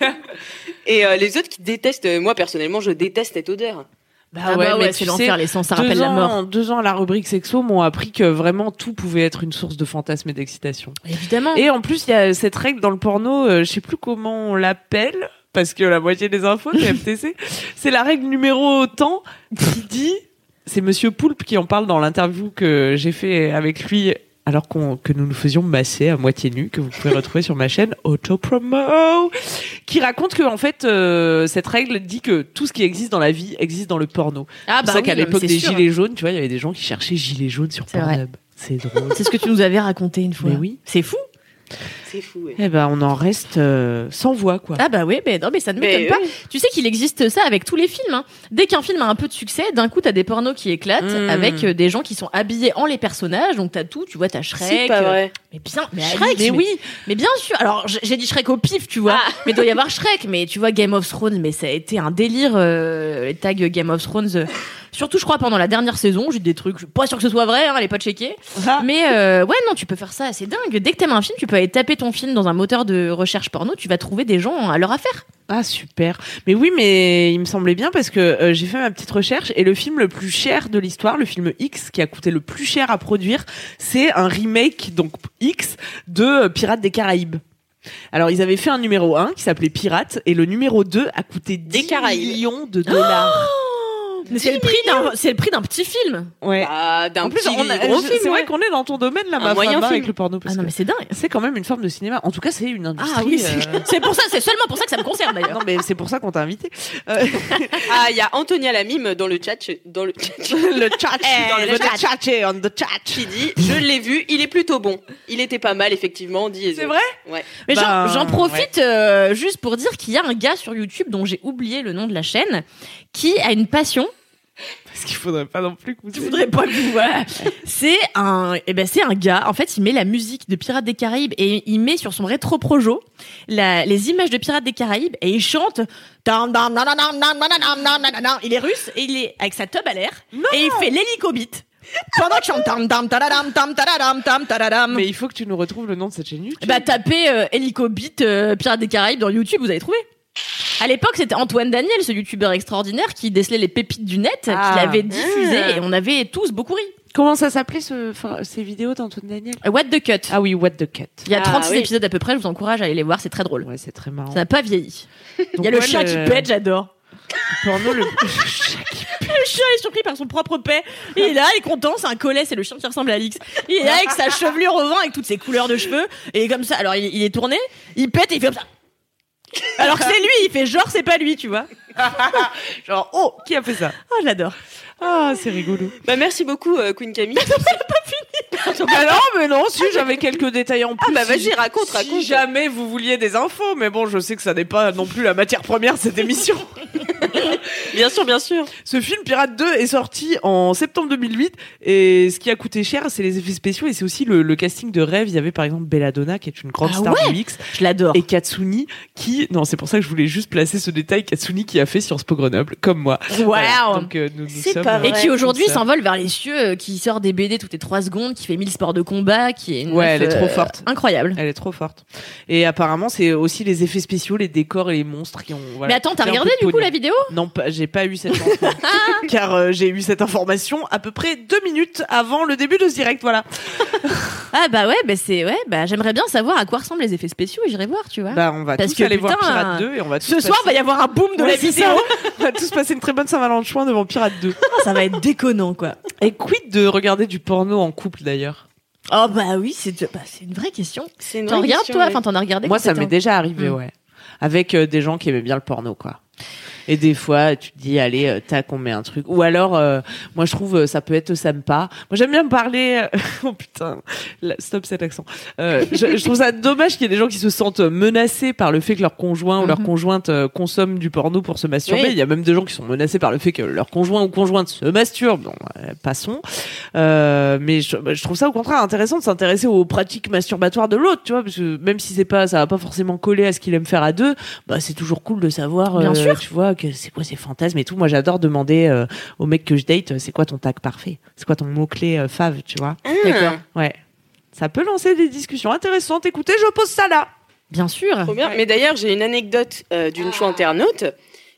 Et euh, les autres qui détestent. euh, Moi, personnellement, je déteste cette odeur. Ah bah ouais, c'est l'enfer, l'essence, ça rappelle deux la mort. ans, deux ans à la rubrique sexo m'ont appris que vraiment tout pouvait être une source de fantasme et d'excitation. Évidemment. Et en plus, il y a cette règle dans le porno, euh, je sais plus comment on l'appelle, parce que la moitié des infos, c'est MTC. c'est la règle numéro tant qui dit, c'est Monsieur Poulpe qui en parle dans l'interview que j'ai fait avec lui alors que nous nous faisions masser à moitié nu, que vous pouvez retrouver sur ma chaîne Autopromo, qui raconte que en fait euh, cette règle dit que tout ce qui existe dans la vie existe dans le porno. Ah c'est pour ça qu'à oui, l'époque c'est des sûr. gilets jaunes, tu vois, il y avait des gens qui cherchaient gilets jaunes sur C'est. Pornhub. C'est drôle. C'est ce que tu nous avais raconté une fois. Mais oui. C'est fou. C'est fou, ouais. Eh ben, on en reste euh, sans voix, quoi. Ah bah oui, mais non, mais ça ne m'étonne pas. oui. Tu sais qu'il existe ça avec tous les films. hein. Dès qu'un film a un peu de succès, d'un coup, t'as des pornos qui éclatent Mm. avec euh, des gens qui sont habillés en les personnages. Donc t'as tout, tu vois, t'as Shrek. C'est pas euh, vrai. Mais bien, mais Shrek, mais oui. Mais bien sûr. Alors j'ai dit Shrek au pif, tu vois. Ah. Mais il doit y avoir Shrek. Mais tu vois Game of Thrones, mais ça a été un délire. euh, les tags Game of Thrones. euh, surtout, je crois pendant la dernière saison, j'ai dit des trucs. Je suis pas sûr que ce soit vrai. Hein, allez pas checker. Ah. Mais euh, ouais, non, tu peux faire ça, c'est dingue. Dès que t'aimes un film, tu peux aller taper ton film dans un moteur de recherche porno, tu vas trouver des gens à leur affaire. Ah super. Mais oui, mais il me semblait bien parce que euh, j'ai fait ma petite recherche et le film le plus cher de l'histoire, le film X, qui a coûté le plus cher à produire, c'est un remake donc X de euh, Pirates des Caraïbes. Alors ils avaient fait un numéro 1 qui s'appelait Pirates et le numéro 2 a coûté 10 Caraïbes. millions de dollars. Mais c'est le prix d'un, c'est le prix d'un petit film. ouais. Ah, d'un En plus, petit on a- gros je- film. c'est vrai qu'on est dans ton domaine là, ma moyen femme, film. avec le porno parce Ah non, que mais c'est dingue. c'est quand même une forme de cinéma. En tout cas, c'est une industrie. Ah oui, euh, c'est, pour ça, c'est seulement pour ça que ça me concerne d'ailleurs. Non, mais c'est pour ça qu'on t'a invité. Euh, Ah, il y a Antonia Lamime dans le chat, dans le chat, le chat, Eh, dans le le chat, chat, on the chat. qui dit Je l'ai vu, il est plutôt bon. Il était pas mal, effectivement, dit. C'est vrai Ouais. Mais Ben, j'en, j'en profite euh, juste pour dire qu'il y a un gars sur YouTube dont j'ai oublié le nom de la chaîne qui a une passion parce qu'il ne faudrait pas non plus que vous. Il faudrait pas que vous. Voilà. c'est un, eh ben un gars. En fait, il met la musique de Pirates des Caraïbes et il met sur son rétro projo les images de Pirates des Caraïbes et il chante. Il est russe et il est avec sa tub à l'air et il fait l'hélicobite. Pendant que je chante. Mais il faut que tu nous retrouves le nom de cette chaîne YouTube. Bah tapez euh, Hélico Beat euh, Pirates des Caraïbes dans YouTube, vous allez trouver. À l'époque, c'était Antoine Daniel, ce youtubeur extraordinaire qui décelait les pépites du net, Ah. qui l'avait diffusé Ah. et on avait tous beaucoup ri. Comment ça s'appelait ce, enfin, ces vidéos d'Antoine Daniel? Euh, What the cut. Ah oui, What the Cut. Il y a Ah, 36 oui. épisodes à peu près, je vous encourage à aller les voir, c'est très drôle. Ouais, c'est très marrant. Ça n'a pas vieilli. Il y a le ouais, chat qui pète, j'adore. Porno le. Le chat est surpris par son propre paix. Il est là, il est content, c'est un collet, c'est le chien qui ressemble à Alix. Il est là avec sa chevelure au vent, avec toutes ses couleurs de cheveux. Et comme ça, alors il, il est tourné, il pète et il fait comme ça. Alors que c'est lui, il fait genre c'est pas lui, tu vois. Genre, oh, qui a fait ça? Oh, je l'adore. Ah, c'est rigolo. Bah, merci beaucoup, euh, Queen Camille. ah non, mais non, si j'avais quelques détails en plus. bah, si- vas-y, raconte, si raconte. jamais vous vouliez des infos, mais bon, je sais que ça n'est pas non plus la matière première de cette émission. bien sûr, bien sûr. Ce film Pirate 2 est sorti en septembre 2008 et ce qui a coûté cher, c'est les effets spéciaux et c'est aussi le, le casting de rêve. Il y avait par exemple Belladonna qui est une grande Ah star ouais du X Je l'adore. et Katsuni qui non c'est pour ça que je voulais juste placer ce détail Katsuni qui a fait Sciences Po Grenoble comme moi. Voilà. Donc euh, nous, nous C'est sommes, pas Et qui aujourd'hui s'envole vers les cieux, euh, qui sort des BD toutes les 3 secondes, qui fait 1000 sports de combat, qui est une Ouais, meuf, elle est trop euh, forte. Incroyable. Elle est trop forte. Et apparemment c'est aussi les effets spéciaux, les décors et les monstres qui ont. voilà, Mais attends, t'as regardé du coup la vidéo? Non, pas- j'ai pas eu cette info. car euh, j'ai eu cette information à peu près deux minutes avant le début de ce direct. Voilà. Ah bah ouais, bah c'est ouais, bah j'aimerais bien savoir à quoi ressemblent les effets spéciaux et j'irai voir, tu vois. Bah on va Parce tous que, aller voir putain, Pirate 2 et on va tous Ce soir, va passer- y avoir un boom de Ouais, la vidéo. ça. On va tous passer une très bonne Saint-Valentin devant Pirate 2. Ça va être déconnant quoi. Et quid de regarder du porno en couple d'ailleurs Oh bah oui, c'est bah, une vraie question. Une T'en regardes question, toi ouais. Enfin, t'en as regardé Moi ça m'est déjà arrivé Mm. ouais. Avec euh, des gens qui aimaient bien le porno quoi. Et des fois, tu te dis, allez, euh, tac, on met un truc. Ou alors, euh, moi, je trouve, euh, ça peut être sympa. Moi, j'aime bien me parler. euh, oh putain, stop cet accent. Euh, je, je trouve ça dommage qu'il y ait des gens qui se sentent menacés par le fait que leur conjoint ou leur Mhm. conjointe consomme du porno pour se masturber. Oui. Il y a même des gens qui sont menacés par le fait que leur conjoint ou conjointe se masturbe. Bon, passons. Euh, mais je, bah, je trouve ça au contraire intéressant de s'intéresser aux pratiques masturbatoires de l'autre, tu vois, parce que même si c'est pas, ça va pas forcément coller à ce qu'il aime faire à deux, bah c'est toujours cool de savoir, Bien euh, sûr. tu vois, que c'est quoi ces fantasmes et tout. Moi, j'adore demander euh, aux mecs que je date, euh, c'est quoi ton tag parfait, c'est quoi ton mot clé fave, tu vois? Ah. D'accord. Ouais, ça peut lancer des discussions intéressantes. Écoutez, je pose ça là. Bien sûr. Trop bien. Mais d'ailleurs, j'ai une anecdote euh, d'une chou internaute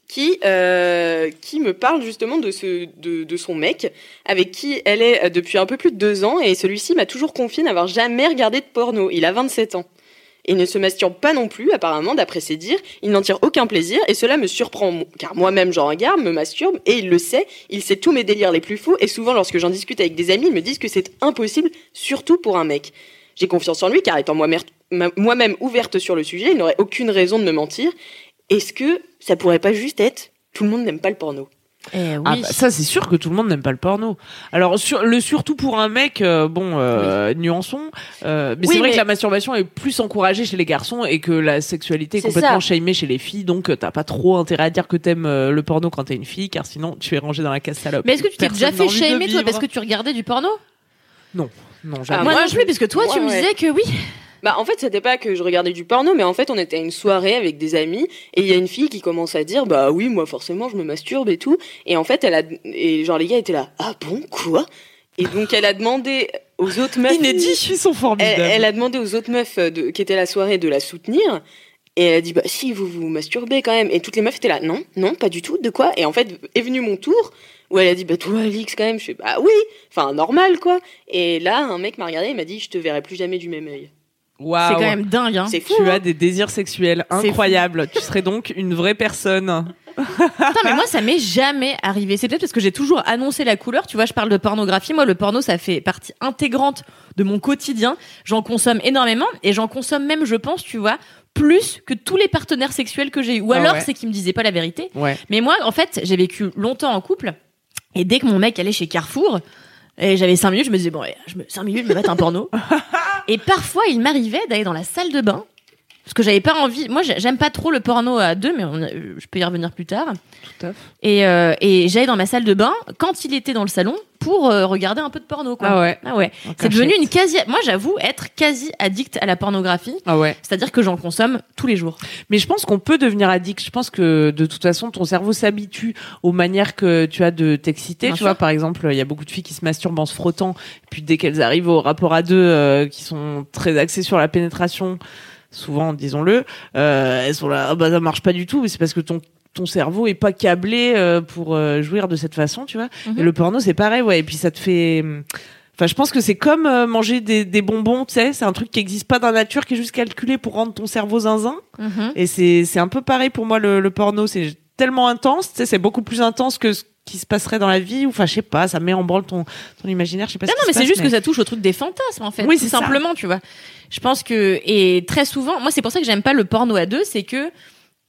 qui, euh, qui me parle justement de, ce, de, de son mec, avec qui elle est euh, depuis un peu plus de deux ans, et celui-ci m'a toujours confié n'avoir jamais regardé de porno. Il a 27 ans. Et ne se masturbe pas non plus, apparemment, d'après ses dires. Il n'en tire aucun plaisir et cela me surprend, car moi-même j'en regarde, me masturbe et il le sait. Il sait tous mes délires les plus fous et souvent lorsque j'en discute avec des amis, ils me disent que c'est impossible, surtout pour un mec. J'ai confiance en lui car étant moi-même ouverte sur le sujet, il n'aurait aucune raison de me mentir. Est-ce que ça pourrait pas juste être tout le monde n'aime pas le porno? Eh oui. Ah bah, ça c'est sûr que tout le monde n'aime pas le porno. Alors sur, le surtout pour un mec, euh, bon, euh, nuançons. euh, mais Oui, c'est vrai mais- que la masturbation est plus encouragée chez les garçons et que la sexualité est complètement shamée chez les filles. Donc euh, t'as pas trop intérêt à dire que t'aimes euh, le porno quand t'es une fille, car sinon tu es rangé dans la case salope. Mais est-ce que tu t'es déjà fait shamer toi parce que tu regardais du porno? Non, Ah, jamais. Moi moi, non je- plus, parce que toi tu me ouais. disais que oui. Bah en fait c'était pas que je regardais du porno mais en fait on était à une soirée avec des amis et il y a une fille qui commence à dire bah oui moi forcément je me masturbe et tout. Et en fait elle a et genre les gars étaient là ah bon quoi? Et donc elle a demandé aux autres meufs Inédit, ils sont elle, formidables. elle a demandé aux autres meufs euh, de, qui étaient à la soirée de la soutenir et elle a dit bah si vous vous masturbez quand même et toutes les meufs étaient là non non pas du tout. De quoi? Et en fait est venu mon tour où elle a dit bah toi Alix quand même je fais bah oui enfin normal quoi. Et là un mec m'a regardé et m'a dit je te verrai plus jamais du même œil Waouh. C'est quand même dingue. Hein. c'est fou Tu hein. as des désirs sexuels incroyables. tu serais donc une vraie personne. Putain, mais moi, ça m'est jamais arrivé. C'est peut-être parce que j'ai toujours annoncé la couleur. Tu vois, je parle de pornographie. Moi, le porno, ça fait partie intégrante de mon quotidien. J'en consomme énormément et j'en consomme même, je pense, tu vois, plus que tous les partenaires sexuels que j'ai eu. Ou Ah alors, ouais. c'est qu'ils me disaient pas la vérité. Ouais. Mais moi, en fait, j'ai vécu longtemps en couple. Et dès que mon mec allait chez Carrefour, et j'avais 5 minutes, je me disais, bon, allez, je me, 5 minutes, je me mets un porno. et parfois, il m'arrivait d'aller dans la salle de bain. Parce que j'avais pas envie. Moi, j'ai- j'aime pas trop le porno à deux, mais on a- je peux y revenir plus tard. Tout à fait. Et, euh, et j'allais dans ma salle de bain quand il était dans le salon pour euh, regarder un peu de porno. Quoi. Ah ouais. Ah ouais. C'est devenu une quasi. Moi, j'avoue être quasi addict à la pornographie. Ah ouais. C'est-à-dire que j'en consomme tous les jours. Mais je pense qu'on peut devenir addict. Je pense que de toute façon, ton cerveau s'habitue aux manières que tu as de t'exciter. Tu sûr. vois, par exemple, il y a beaucoup de filles qui se masturbent en se frottant. Puis dès qu'elles arrivent au rapport à deux, euh, qui sont très axées sur la pénétration, souvent, disons-le, euh, elles sont là, ah bah ça marche pas du tout. Mais c'est parce que ton ton cerveau est pas câblé euh, pour euh, jouir de cette façon, tu vois. Mhm. Et le porno, c'est pareil, ouais. Et puis ça te fait. Enfin, je pense que c'est comme euh, manger des, des bonbons, tu sais. C'est un truc qui existe pas dans la nature, qui est juste calculé pour rendre ton cerveau zinzin. Mhm. Et c'est c'est un peu pareil pour moi le, le porno, c'est tellement intense, c'est beaucoup plus intense que ce qui se passerait dans la vie ou enfin je sais pas, ça met en branle ton ton imaginaire, je sais pas Non, ce non, mais c'est juste que ça touche au truc des fantasmes, en fait. Oui, c'est ça. simplement, tu vois. Je pense que, et très souvent, moi, c'est pour ça que j'aime pas le porno à deux, c'est que,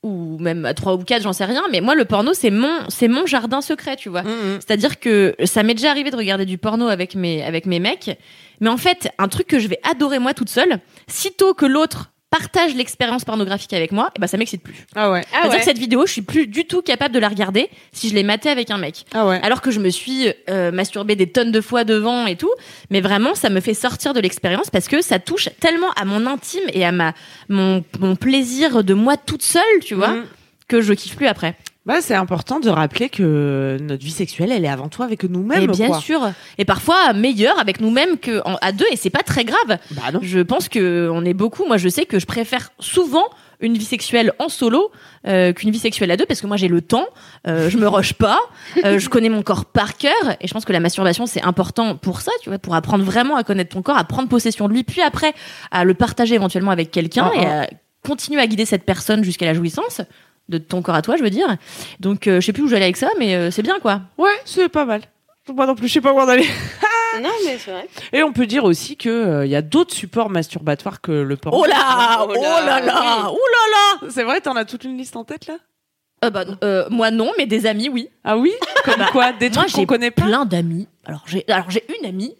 ou même à trois ou quatre, j'en sais rien, mais moi, le porno, c'est mon, c'est mon jardin secret, tu vois. Mhm. C'est-à-dire que ça m'est déjà arrivé de regarder du porno avec mes, avec mes mecs. Mais en fait, un truc que je vais adorer moi toute seule, sitôt que l'autre partage l'expérience pornographique avec moi, et ben ça m'excite plus. Ah ouais. ah C'est-à-dire ouais que cette vidéo, je suis plus du tout capable de la regarder si je l'ai matée avec un mec. Ah ouais. Alors que je me suis euh, masturbée des tonnes de fois devant et tout, mais vraiment ça me fait sortir de l'expérience parce que ça touche tellement à mon intime et à ma mon, mon plaisir de moi toute seule, tu vois, Mhm. que je kiffe plus après. Bah c'est important de rappeler que notre vie sexuelle, elle est avant tout avec nous-mêmes et bien quoi. sûr, et parfois meilleur avec nous-mêmes que en- à deux et c'est pas très grave. Bah non. Je pense que on est beaucoup. Moi, je sais que je préfère souvent une vie sexuelle en solo euh, qu'une vie sexuelle à deux parce que moi j'ai le temps, euh, je me rush pas, euh, je connais mon corps par cœur et je pense que la masturbation c'est important pour ça, tu vois, pour apprendre vraiment à connaître ton corps, à prendre possession de lui, puis après à le partager éventuellement avec quelqu'un Ah, et ah. à continuer à guider cette personne jusqu'à la jouissance de ton corps à toi, je veux dire. Donc euh, je sais plus où j'allais avec ça, mais euh, c'est bien quoi. Ouais, c'est pas mal. Moi non plus, je sais pas où en aller. non mais c'est vrai Et on peut dire aussi que euh, il y a d'autres supports masturbatoires que le porno. Oh là, Oh oh là, là là, oui. oh là là. C'est vrai, t'en as toute une liste en tête là? Euh, bah, euh, moi non, mais des amis oui. Ah oui? Comme Bah, quoi Des Moi, trucs qu'on j'ai connaît pas? plein d'amis. Alors j'ai alors j'ai une amie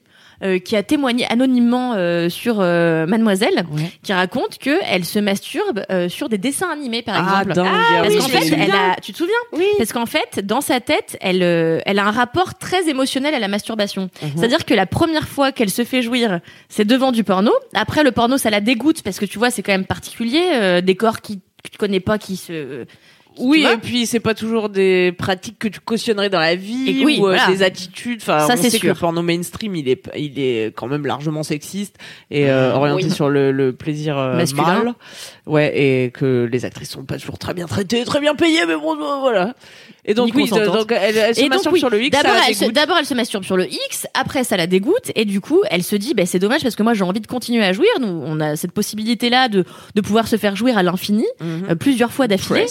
qui a témoigné anonymement euh, sur euh, Mademoiselle, Ouais. qui raconte que elle se masturbe euh, sur des dessins animés par Ah, exemple. dingue. Ah, Parce oui, qu'en fait, elle a, tu te souviens? Oui Parce qu'en fait, dans sa tête, elle, euh, elle a un rapport très émotionnel à la masturbation. Mhm. C'est-à-dire que la première fois qu'elle se fait jouir, c'est devant du porno. Après, le porno, ça la dégoûte parce que tu vois, c'est quand même particulier, euh, des corps qui que tu connais pas, qui se Oui, et puis c'est pas toujours des pratiques que tu cautionnerais dans la vie Et oui, ou euh, voilà. des attitudes. Enfin, Ça, on c'est sait que sûr. le porno mainstream, il est, il est quand même largement sexiste et euh, orienté Oui. sur le, le plaisir euh, Masculin. mâle. Ouais, et que les actrices sont pas toujours très bien traitées, très bien payées, mais bon, voilà. Et donc, oui, donc elle, elle se Et donc, masturbe oui, sur le X, d'abord elle, se, dégoûte. d'abord, elle se masturbe sur le X, après ça la dégoûte, et du coup, elle se dit, bah, c'est dommage parce que moi j'ai envie de continuer à jouir. Nous, on a cette possibilité-là de, de pouvoir se faire jouir à l'infini, Mhm. plusieurs fois d'affilée.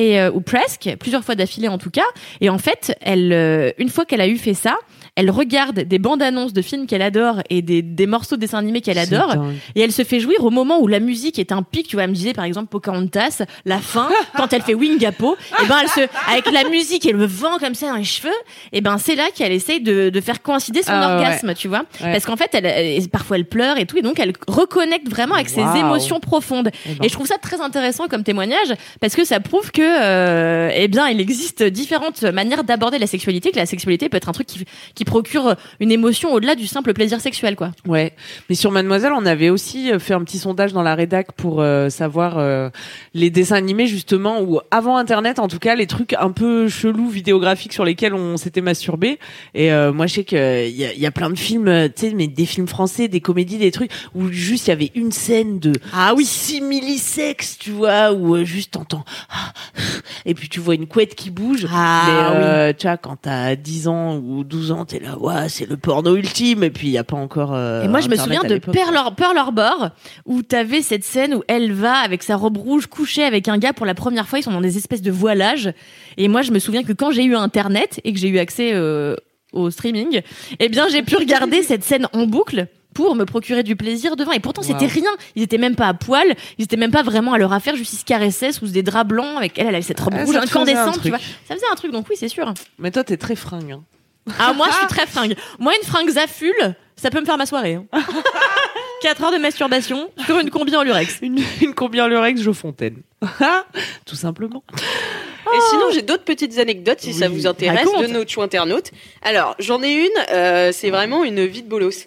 Et euh, ou presque plusieurs fois d'affilée en tout cas. Et en fait elle euh, une fois qu'elle a eu fait ça elle regarde des bandes annonces de films qu'elle adore et des, des morceaux de dessins animés qu'elle adore dingue. et elle se fait jouir au moment où la musique est un pic tu vois elle me disait par exemple Pocahontas la fin quand elle fait Wingapo et ben elle se avec la musique et le vent comme ça dans les cheveux et ben c'est là qu'elle essaye de, de faire coïncider son Ah ouais. orgasme tu vois Ouais. parce qu'en fait elle, elle- parfois elle pleure et tout et donc elle reconnecte vraiment avec ses émotions profondes Eh ben. et je trouve ça très intéressant comme témoignage parce que ça prouve que, euh, eh bien, il existe différentes manières d'aborder la sexualité, que la sexualité peut être un truc qui, qui procure une émotion au-delà du simple plaisir sexuel, quoi. Ouais, mais sur Mademoiselle, on avait aussi euh, fait un petit sondage dans la rédac pour euh, savoir euh, les dessins animés justement ou avant Internet, en tout cas, les trucs un peu chelous vidéographiques sur lesquels on s'était masturbé. Et euh, moi, je sais que il y a, y a plein de films, euh, tu sais, mais des films français, des comédies, des trucs où juste il y avait une scène de Ah oui. simili-sexe, tu vois, où euh, juste t'entends ah, et puis tu vois une couette qui bouge. Ah mais euh, tu vois, quand t'as 10 ans ou 12 ans, t'es là, ouais, c'est le porno ultime. Et puis il y a pas encore. euh, Et moi, je me souviens de. Pearl, Har- Pearl Harbor, où t'avais cette scène où elle va avec sa robe rouge coucher avec un gars pour la première fois. Ils sont dans des espèces de voilages. Et moi, je me souviens que quand j'ai eu Internet et que j'ai eu accès euh, au streaming, eh bien, j'ai pu regarder cette scène en boucle pour me procurer du plaisir devant. Et pourtant, c'était Wow. rien. Ils étaient même pas à poil. Ils étaient même pas vraiment à leur affaire. Juste, ils se caressaient sous des draps blancs avec elle. Elle avait cette robe Ah, rouge incandescente, tu vois. Ça faisait un truc. Donc oui, c'est sûr. Mais toi, t'es très fringue. hein. Ah, moi, je suis très fringue. Moi, une fringue Zaful, ça peut me faire ma soirée. Hein. 4 heures de masturbation sur une combi en lurex. Une, une combien le Rex Jo Fontaine. Tout simplement. Et sinon, j'ai d'autres petites anecdotes si ça vous intéresse Raconte. de nos chou internautes. Alors, j'en ai une, euh, c'est vraiment une vie de bolos.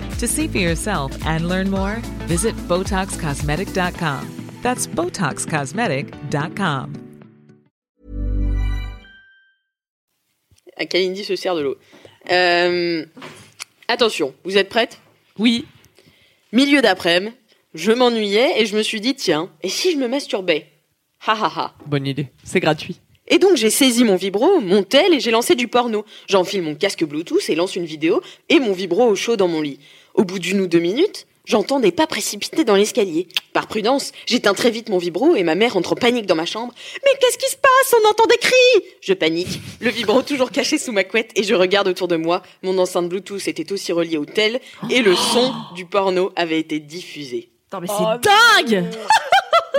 To see for yourself and learn more, visit BotoxCosmetic.com. That's BotoxCosmetic.com. Kalindi se sert de l'eau. Euh, attention, vous êtes prêtes Oui. Milieu d'après-midi, je m'ennuyais et je me suis dit, tiens, et si je me masturbais? Ha ha ha. Bonne idée. C'est gratuit. Et donc j'ai saisi mon vibro, mon tel et j'ai lancé du porno. J'enfile mon casque Bluetooth et lance une vidéo et mon vibro au chaud dans mon lit. Au bout d'une ou deux minutes, j'entends des pas précipités dans l'escalier. Par prudence, j'éteins très vite mon vibro et ma mère entre en panique dans ma chambre. Mais qu'est-ce qui se passe? On entend des cris Je panique, le vibro toujours caché sous ma couette et je regarde autour de moi. Mon enceinte Bluetooth était aussi reliée au tel et le son du porno avait été diffusé. Attends, mais c'est dingue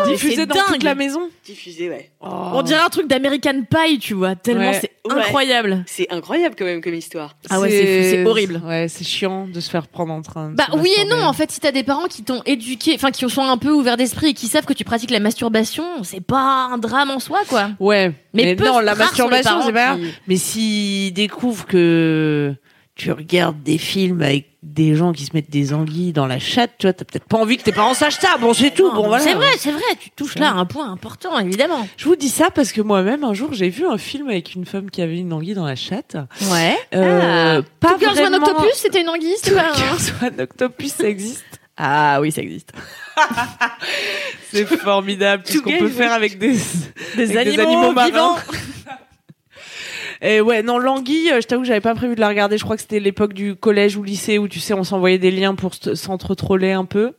Diffusé c'est dans toute dingue. la maison. Diffusé, ouais. On dirait un truc d'American Pie, tu vois. Tellement Ouais. c'est Ouais. incroyable. C'est incroyable quand même comme histoire. Ah ouais, c'est- c'est horrible. Ouais, c'est chiant de se faire prendre en train. de Bah oui et non, en fait, si t'as des parents qui t'ont éduqué, enfin qui sont un peu ouverts d'esprit et qui savent que tu pratiques la masturbation, c'est pas un drame en soi, quoi. Ouais. Mais Mais, peu non, la masturbation, c'est pas. qui- Mais s'ils découvrent que tu regardes des films avec des gens qui se mettent des anguilles dans la chatte, tu vois, t'as peut-être pas envie que tes parents sachent ça. Bon, c'est tout. Bon, voilà. C'est vrai, c'est vrai, tu touches là un point important, évidemment. Je vous dis ça parce que moi-même, un jour, j'ai vu un film avec une femme qui avait une anguille dans la chatte. Ouais. Euh, Ah. pas Two Girls One vraiment- Octopus, c'était une anguille, c'était pas un- Girls One Octopus, ça existe. Ah oui, ça existe. C'est formidable tout ce qu'on Girls peut faire avec des, Des avec animaux, marins. vivants. Et ouais, non, l'anguille, euh, je t'avoue, que j'avais pas prévu de la regarder. Je crois que c'était l'époque du collège ou lycée où tu sais, on s'envoyait des liens pour se- s'entre-troller un peu.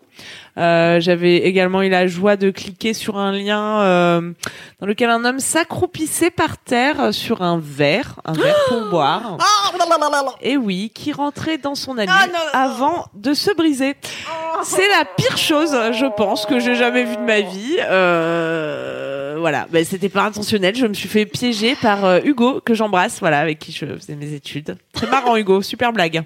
Euh, j'avais également eu la joie de cliquer sur un lien euh, dans lequel un homme s'accroupissait par terre sur un verre, un verre pour boire. Et oui, qui rentrait dans son anus avant de se briser. C'est la pire chose, je pense, que j'ai jamais vue de ma vie. Euh, voilà, bah, c'était pas intentionnel. Je me suis fait piéger par euh, Hugo que j'embrasse, voilà, avec qui je faisais mes études. Très marrant Hugo, super blague.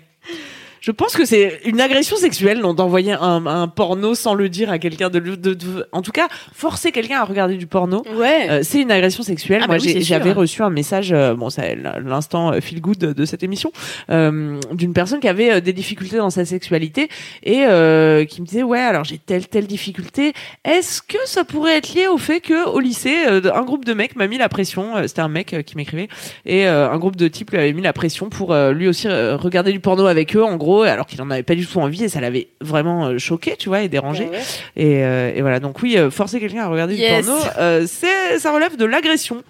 Je pense que c'est une agression sexuelle non, d'envoyer un, un porno sans le dire à quelqu'un de, de, de- en tout cas forcer quelqu'un à regarder du porno. Ouais. Euh, c'est une agression sexuelle. Ah Moi, bah oui, c'est sûr. j'avais reçu un message, euh, bon, c'est l'instant euh, feel good de cette émission, euh, d'une personne qui avait des difficultés dans sa sexualité et euh, qui me disait ouais, alors j'ai telle telle difficulté. Est-ce que ça pourrait être lié au fait que au lycée, un groupe de mecs m'a mis la pression. C'était un mec qui m'écrivait et un groupe de types lui avait mis la pression pour lui aussi regarder du porno avec eux, en gros, alors qu'il en avait pas du tout envie et ça l'avait vraiment euh, choqué, tu vois, et dérangé. Ouais, ouais. Et, euh, et voilà, donc oui, euh, forcer quelqu'un à regarder Yes. du porno, euh, c'est ça relève de l'agression.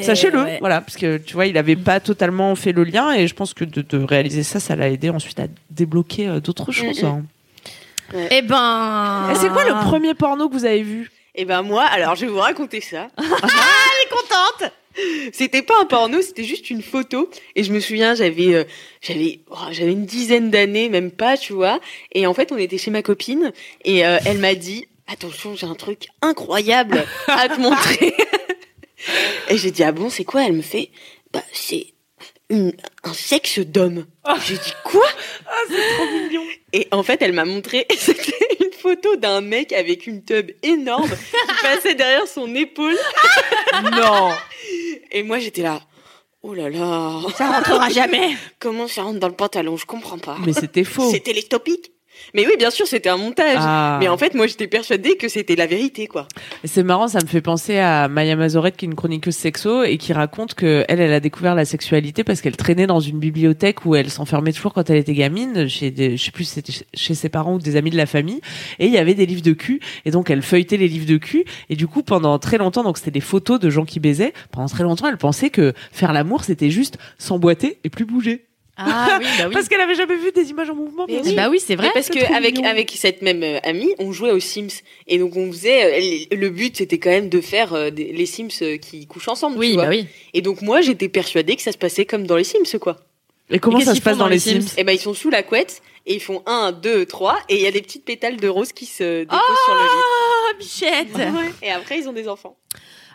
Sachez-le, ouais. voilà, parce que tu vois, il avait pas totalement fait le lien et je pense que de, de réaliser ça, ça l'a aidé ensuite à débloquer euh, d'autres choses. mm. hein. Eh ben. Et c'est quoi le premier porno que vous avez vu? Et ben moi, alors je vais vous raconter ça. contente C'était pas un porno, c'était juste une photo. Et je me souviens, j'avais, euh, j'avais, oh, j'avais une dizaine d'années, même pas, tu vois. Et en fait, on était chez ma copine et euh, elle m'a dit, attention, j'ai un truc incroyable à te montrer. et j'ai dit, ah bon, c'est quoi? Elle me fait, bah c'est une- un sexe d'homme. J'ai dit quoi? Et en fait, elle m'a montré, c'était photo d'un mec avec une tub énorme qui passait derrière son épaule. Non Et moi, j'étais là. Oh là là. Ça rentrera jamais. Comment ça rentre dans le pantalon? Je comprends pas. Mais c'était faux. C'était les topics. Mais oui, bien sûr, c'était un montage. Ah. Mais en fait, moi, j'étais persuadée que c'était la vérité, quoi. Et C'est marrant, ça me fait penser à Maya Mazorette, qui est une chroniqueuse sexo et qui raconte que elle, elle a découvert la sexualité parce qu'elle traînait dans une bibliothèque où elle s'enfermait toujours quand elle était gamine, chez des, je sais plus c'était chez ses parents ou des amis de la famille, et il y avait des livres de cul, et donc elle feuilletait les livres de cul, et du coup pendant très longtemps, donc c'était des photos de gens qui baisaient, pendant très longtemps elle pensait que faire l'amour c'était juste s'emboîter et plus bouger, Ah oui, bah oui. parce qu'elle avait jamais vu des images en mouvement. Mais oui. Bah oui, c'est vrai. Mais parce que avec mignon. avec cette même euh, amie, on jouait aux Sims et donc on faisait euh, le but c'était quand même de faire euh, des- les Sims euh, qui couchent ensemble, tu Oui, vois. bah oui. Et donc moi, j'étais persuadée que ça se passait comme dans les Sims, quoi. Et comment Et ça se passe dans dans les Sims Sims Et ben ils sont sous la couette et ils font 1 2 3 et il y a des petites pétales de rose qui se déposent sur le Oh, bichette. lit. Et après ils ont des enfants.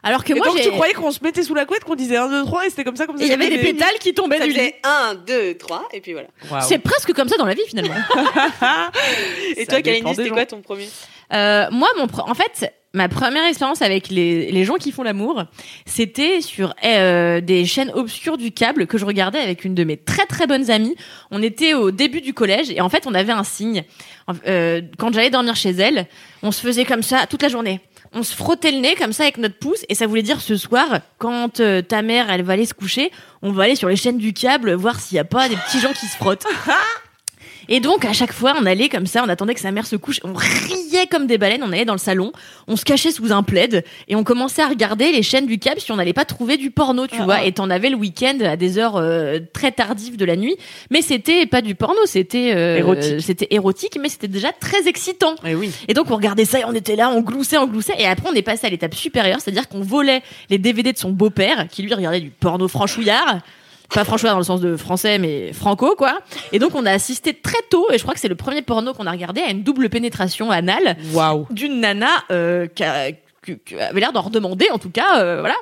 Alors que Et moi, donc tu croyais qu'on se mettait sous la couette, qu'on disait 1, 2, 3 et c'était comme ça comme ça il y avait des pétales qui tombaient Ça du lit. faisait 1 2 3 et puis voilà. C'est presque comme ça dans la vie finalement. Et Ça toi Kalindi, c'était quoi ton premier Euh, moi, mon pro- en fait, ma première expérience avec les, les gens qui font l'amour, c'était sur euh, des chaînes obscures du câble que je regardais avec une de mes très très bonnes amies. On était au début du collège et en fait, on avait un signe. Euh, quand j'allais dormir chez elle, on se faisait comme ça toute la journée. On se frottait le nez comme ça avec notre pouce et ça voulait dire ce soir, quand euh, ta mère elle va aller se coucher, on va aller sur les chaînes du câble voir s'il y a pas des petits gens qui se frottent. Et donc, à chaque fois, on allait comme ça, on attendait que sa mère se couche, on riait comme des baleines, on allait dans le salon, on se cachait sous un plaid, et on commençait à regarder les chaînes du câble si on n'allait pas trouver du porno, tu vois. Et t'en avais le week-end à des heures euh, très tardives de la nuit. Mais c'était pas du porno, c'était euh, Érotique. c'était érotique, mais c'était déjà très excitant. Eh oui. Et donc on regardait ça et on était là, on gloussait, on gloussait. Et après on est passé à l'étape supérieure, c'est-à-dire qu'on volait les DVD de son beau-père, qui lui regardait du porno franchouillard. Pas franchouillard dans le sens de français, mais franco, quoi. Et donc on a assisté très tôt, et je crois que c'est le premier porno qu'on a regardé, à une double pénétration anale Waouh. d'une nana euh, qui, a- qui- qui avait l'air d'en redemander, en tout cas, euh, voilà.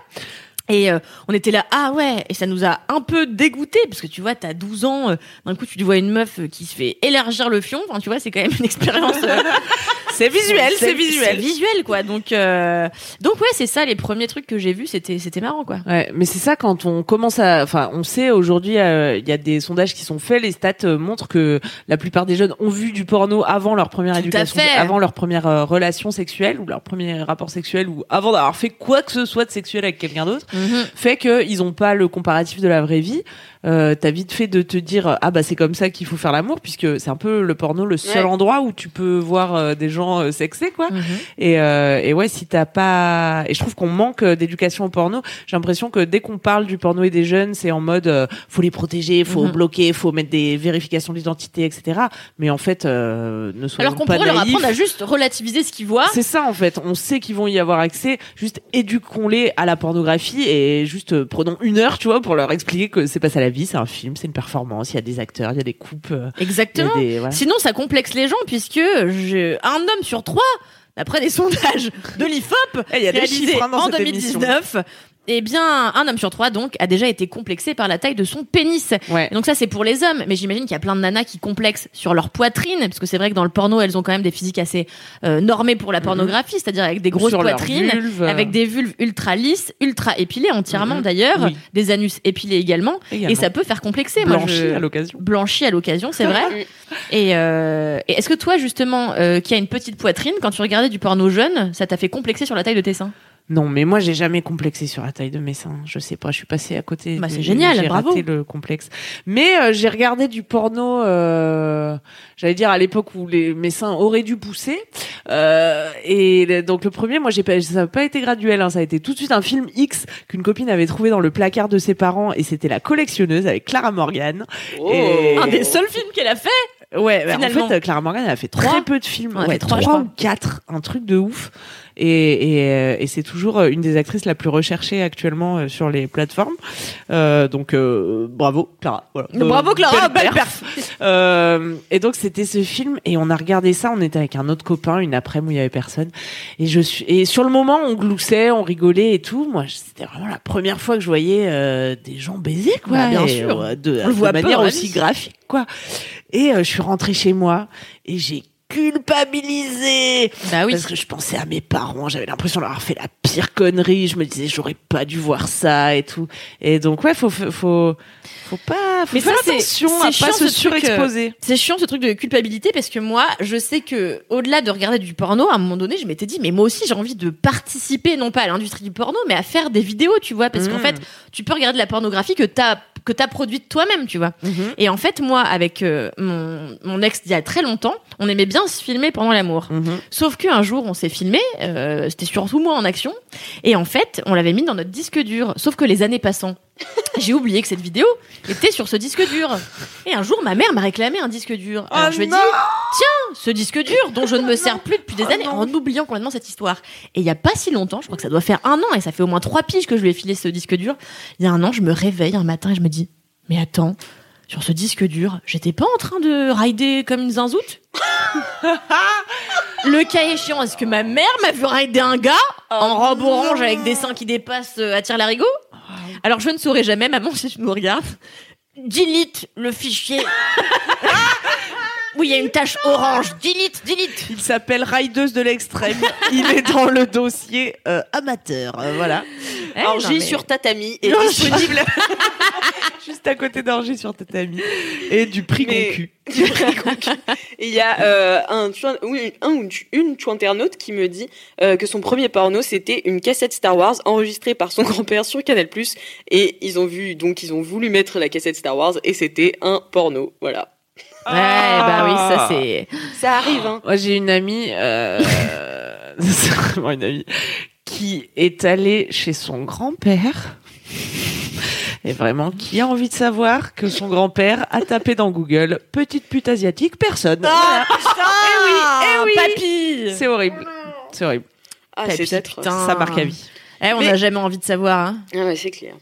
Et euh, on était là, ah ouais, et ça nous a un peu dégoûté parce que tu vois, t'as 12 ans, euh, d'un coup tu vois une meuf euh, qui se fait élargir le fion, enfin tu vois, c'est quand même une expérience. euh, C'est visuel, c'est visuel. C'est visuel, quoi. Donc, euh, donc ouais, c'est ça, les premiers trucs que j'ai vus, c'était, c'était marrant, quoi. Ouais, mais c'est ça quand on commence à, enfin, on sait aujourd'hui, euh, il y a des sondages qui sont faits, les stats montrent que la plupart des jeunes ont vu du porno avant leur première Tout éducation, fait. avant leur première euh, relation sexuelle ou leur premier rapport sexuel ou avant d'avoir fait quoi que ce soit de sexuel avec quelqu'un d'autre, fait que ils ont pas le comparatif de la vraie vie. Euh, T'as vite fait de te dire ah bah c'est comme ça qu'il faut faire l'amour puisque c'est un peu le porno le seul Ouais. endroit où tu peux voir euh, des gens euh, sexés quoi. Mhm. Et, euh, et ouais, si t'as pas, et je trouve qu'on manque euh, d'éducation au porno. J'ai l'impression que dès qu'on parle du porno et des jeunes, c'est en mode faut les protéger, faut Mhm. bloquer, faut mettre des vérifications d'identité, etc. Mais en fait, euh, ne soyons Alors qu'on pas pourrait leur naïfs. apprendre à juste relativiser ce qu'ils voient. C'est ça en fait. On sait qu'ils vont y avoir accès. Juste éduquons-les à la pornographie et juste euh, prenons une heure, tu vois, pour leur expliquer que c'est pas ça la vie, c'est un film, c'est une performance. Il y a des acteurs, il y a des coupes. euh, Exactement. des- voilà. Sinon, ça complexe les gens puisque je... un homme sur trois d'après des sondages de l'IFOP Eh, réalisés hein, en cette émission. 2019, eh bien, un homme sur trois, donc, a déjà été complexé par la taille de son pénis. Ouais. Et donc ça, c'est pour les hommes. Mais j'imagine qu'il y a plein de nanas qui complexent sur leur poitrine, parce que c'est vrai que dans le porno, elles ont quand même des physiques assez euh, normées pour la pornographie, c'est-à-dire avec des grosses Mhm. Sur poitrines, avec des vulves ultra lisses, ultra épilées entièrement Mhm. d'ailleurs, Oui. des anus épilés également, Également. et ça peut faire complexer. Moi, Blanchi je- à l'occasion. blanchi à l'occasion, c'est vrai. et euh, et est-ce que toi, justement, euh, qui a une petite poitrine, quand tu regardais du porno jeune, ça t'a fait complexer sur la taille de tes seins? Non, mais moi j'ai jamais complexé sur la taille de mes seins. Je sais pas, je suis passée à côté. Bah, c'est génial, j'ai bravo. raté le complexe. Mais euh, j'ai regardé du porno. euh, J'allais dire à l'époque où les mes seins auraient dû pousser. Euh, et donc le premier, moi j'ai pas, ça n'a pas été graduel. Hein, ça a été tout de suite un film X qu'une copine avait trouvé dans le placard de ses parents et c'était La collectionneuse avec Clara Morgan. Et- Un des seuls films qu'elle a fait Ouais, bah, en Finalement. fait, euh, Clara Morgan, elle a fait très peu de films. Ouais, fait trois, trois, ou quatre, un truc de ouf. Et, et, euh, et c'est toujours euh, une des actrices la plus recherchée actuellement euh, sur les plateformes. Euh, donc, euh, bravo, Clara. Voilà. Bravo, Clara, belle perf. Euh, et donc, c'était ce film et on a regardé ça. On était avec un autre copain, une après-midi où il y avait personne. Et je suis, et sur le moment, on gloussait, on rigolait et tout. Moi, c'était vraiment la première fois que je voyais euh, des gens baiser, quoi. Bien Et, sûr. de, On de voit manière aussi vie. graphique, quoi. Et je suis rentrée chez moi et j'ai culpabilisé Bah oui. parce que je pensais à mes parents, j'avais l'impression d'avoir fait la pire connerie, je me disais j'aurais pas dû voir ça et tout. Et donc ouais, faut faut faut, faut pas faut Mais ça, faire c'est- attention à chiant, pas se ce truc, euh, surexposer. C'est chiant ce truc de culpabilité parce que moi, je sais que au-delà de regarder du porno, à un moment donné, je m'étais dit, mais moi aussi, j'ai envie de participer, non pas à l'industrie du porno, mais à faire des vidéos, tu vois, parce qu'en Mm. fait, tu peux regarder de la pornographie que t'as que t'as produite toi-même, tu vois. Mhm. Et en fait, moi, avec euh, mon, mon ex d'il y a très longtemps, on aimait bien se filmer pendant l'amour. Mhm. Sauf qu'un jour, on s'est filmé, euh, c'était surtout moi en action, et en fait, on l'avait mis dans notre disque dur. Sauf que les années passant, j'ai oublié que cette vidéo était sur ce disque dur. Et un jour, ma mère m'a réclamé un disque dur. Alors Oh je lui ai dit, tiens, ce disque dur dont je ne me sers plus depuis des Oh années, non. en oubliant complètement cette histoire. Et il y a pas si longtemps, je crois que ça doit faire un an, et ça fait au moins trois piges que je lui ai filé ce disque dur. Il y a un an, je me réveille un matin et je me dis, mais attends, sur ce disque dur, j'étais pas en train de rider comme une zinzoute Le cas échéant, est-ce que ma mère m'a vu rider un gars en robe orange avec des seins qui dépassent euh, à tire larigot Alors je ne saurais jamais, maman, si tu nous regardes. Delete le fichier. oui, il y a une tache orange. Delete, delete. Il s'appelle Rideuse de l'extrême. Il est dans le dossier euh, amateur. euh, voilà. Eh, Orgie non, mais- sur tatami est Non, disponible. Juste à côté d'Orgie sur Tatami. Et du prix Mais- concu. Et il y a euh, un, chouin- oui, un ou une chouinternaute qui me dit euh, que son premier porno c'était une cassette Star Wars enregistrée par son grand-père sur Canal+. Et ils ont vu, donc ils ont voulu mettre la cassette Star Wars et c'était un porno. Voilà. Ouais, bah oui, ça c'est. Ça arrive, hein. Moi, j'ai une amie, euh, c'est vraiment une amie, qui est allée chez son grand-père. Et vraiment, qui a envie de savoir que son grand-père a tapé dans Google petite pute asiatique Personne. Voilà. eh oui, papy. C'est horrible. C'est horrible. Ah, Papy, c'est atroce. putain. Ça marque à vie. Eh, on Mais- n'a jamais envie de savoir. Hein. Ah ouais, c'est clair.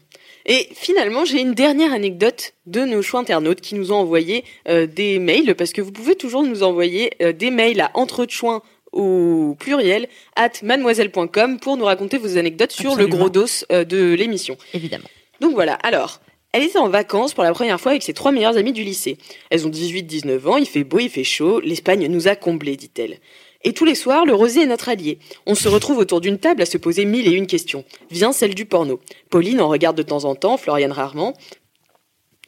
Et finalement, j'ai une dernière anecdote de nos choix internautes qui nous ont envoyé euh, des mails, parce que vous pouvez toujours nous envoyer euh, des mails à entrechoin au pluriel at mademoiselle.com pour nous raconter vos anecdotes sur le gros dos euh, de l'émission. Évidemment. Donc voilà, alors, elle était en vacances pour la première fois avec ses trois meilleures amies du lycée. Elles ont 18-19 ans, il fait beau, il fait chaud, l'Espagne nous a comblés, dit-elle. Et tous les soirs, le rosé est notre allié. On se retrouve autour d'une table à se poser mille et une questions. Vient celle du porno. Pauline en regarde de temps en temps, Floriane rarement.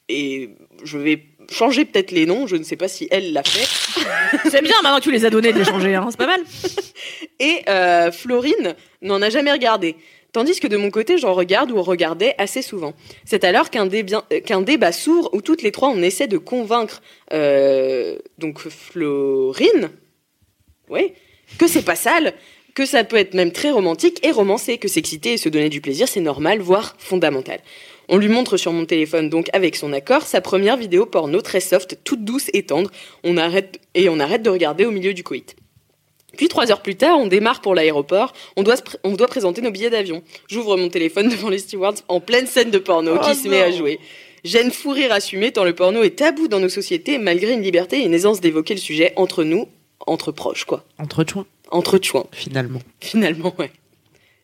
Et je vais changer peut-être les noms, je ne sais pas si elle l'a fait. C'est bien maintenant que tu les as donnés de les changer, hein. c'est pas mal. Et euh, Florine n'en a jamais regardé. Tandis que de mon côté, j'en regarde ou regardais assez souvent. C'est alors qu'un euh, débat s'ouvre où toutes les trois on essaie de convaincre euh, donc Florine, que c'est pas sale, que ça peut être même très romantique et romancé, que s'exciter et se donner du plaisir c'est normal, voire fondamental. On lui montre sur mon téléphone donc avec son accord sa première vidéo porno très soft, toute douce et tendre. On arrête et on arrête de regarder au milieu du coït. Puis trois heures plus tard, on démarre pour l'aéroport. On doit, on présenter nos billets d'avion. J'ouvre mon téléphone devant les stewards en pleine scène de porno Oh qui se met à jouer. Gêne fou rire assumé tant le porno est tabou dans nos sociétés malgré une liberté et une aisance d'évoquer le sujet entre nous, entre proches quoi. Entre chouins. entre chouins. finalement. Finalement, ouais.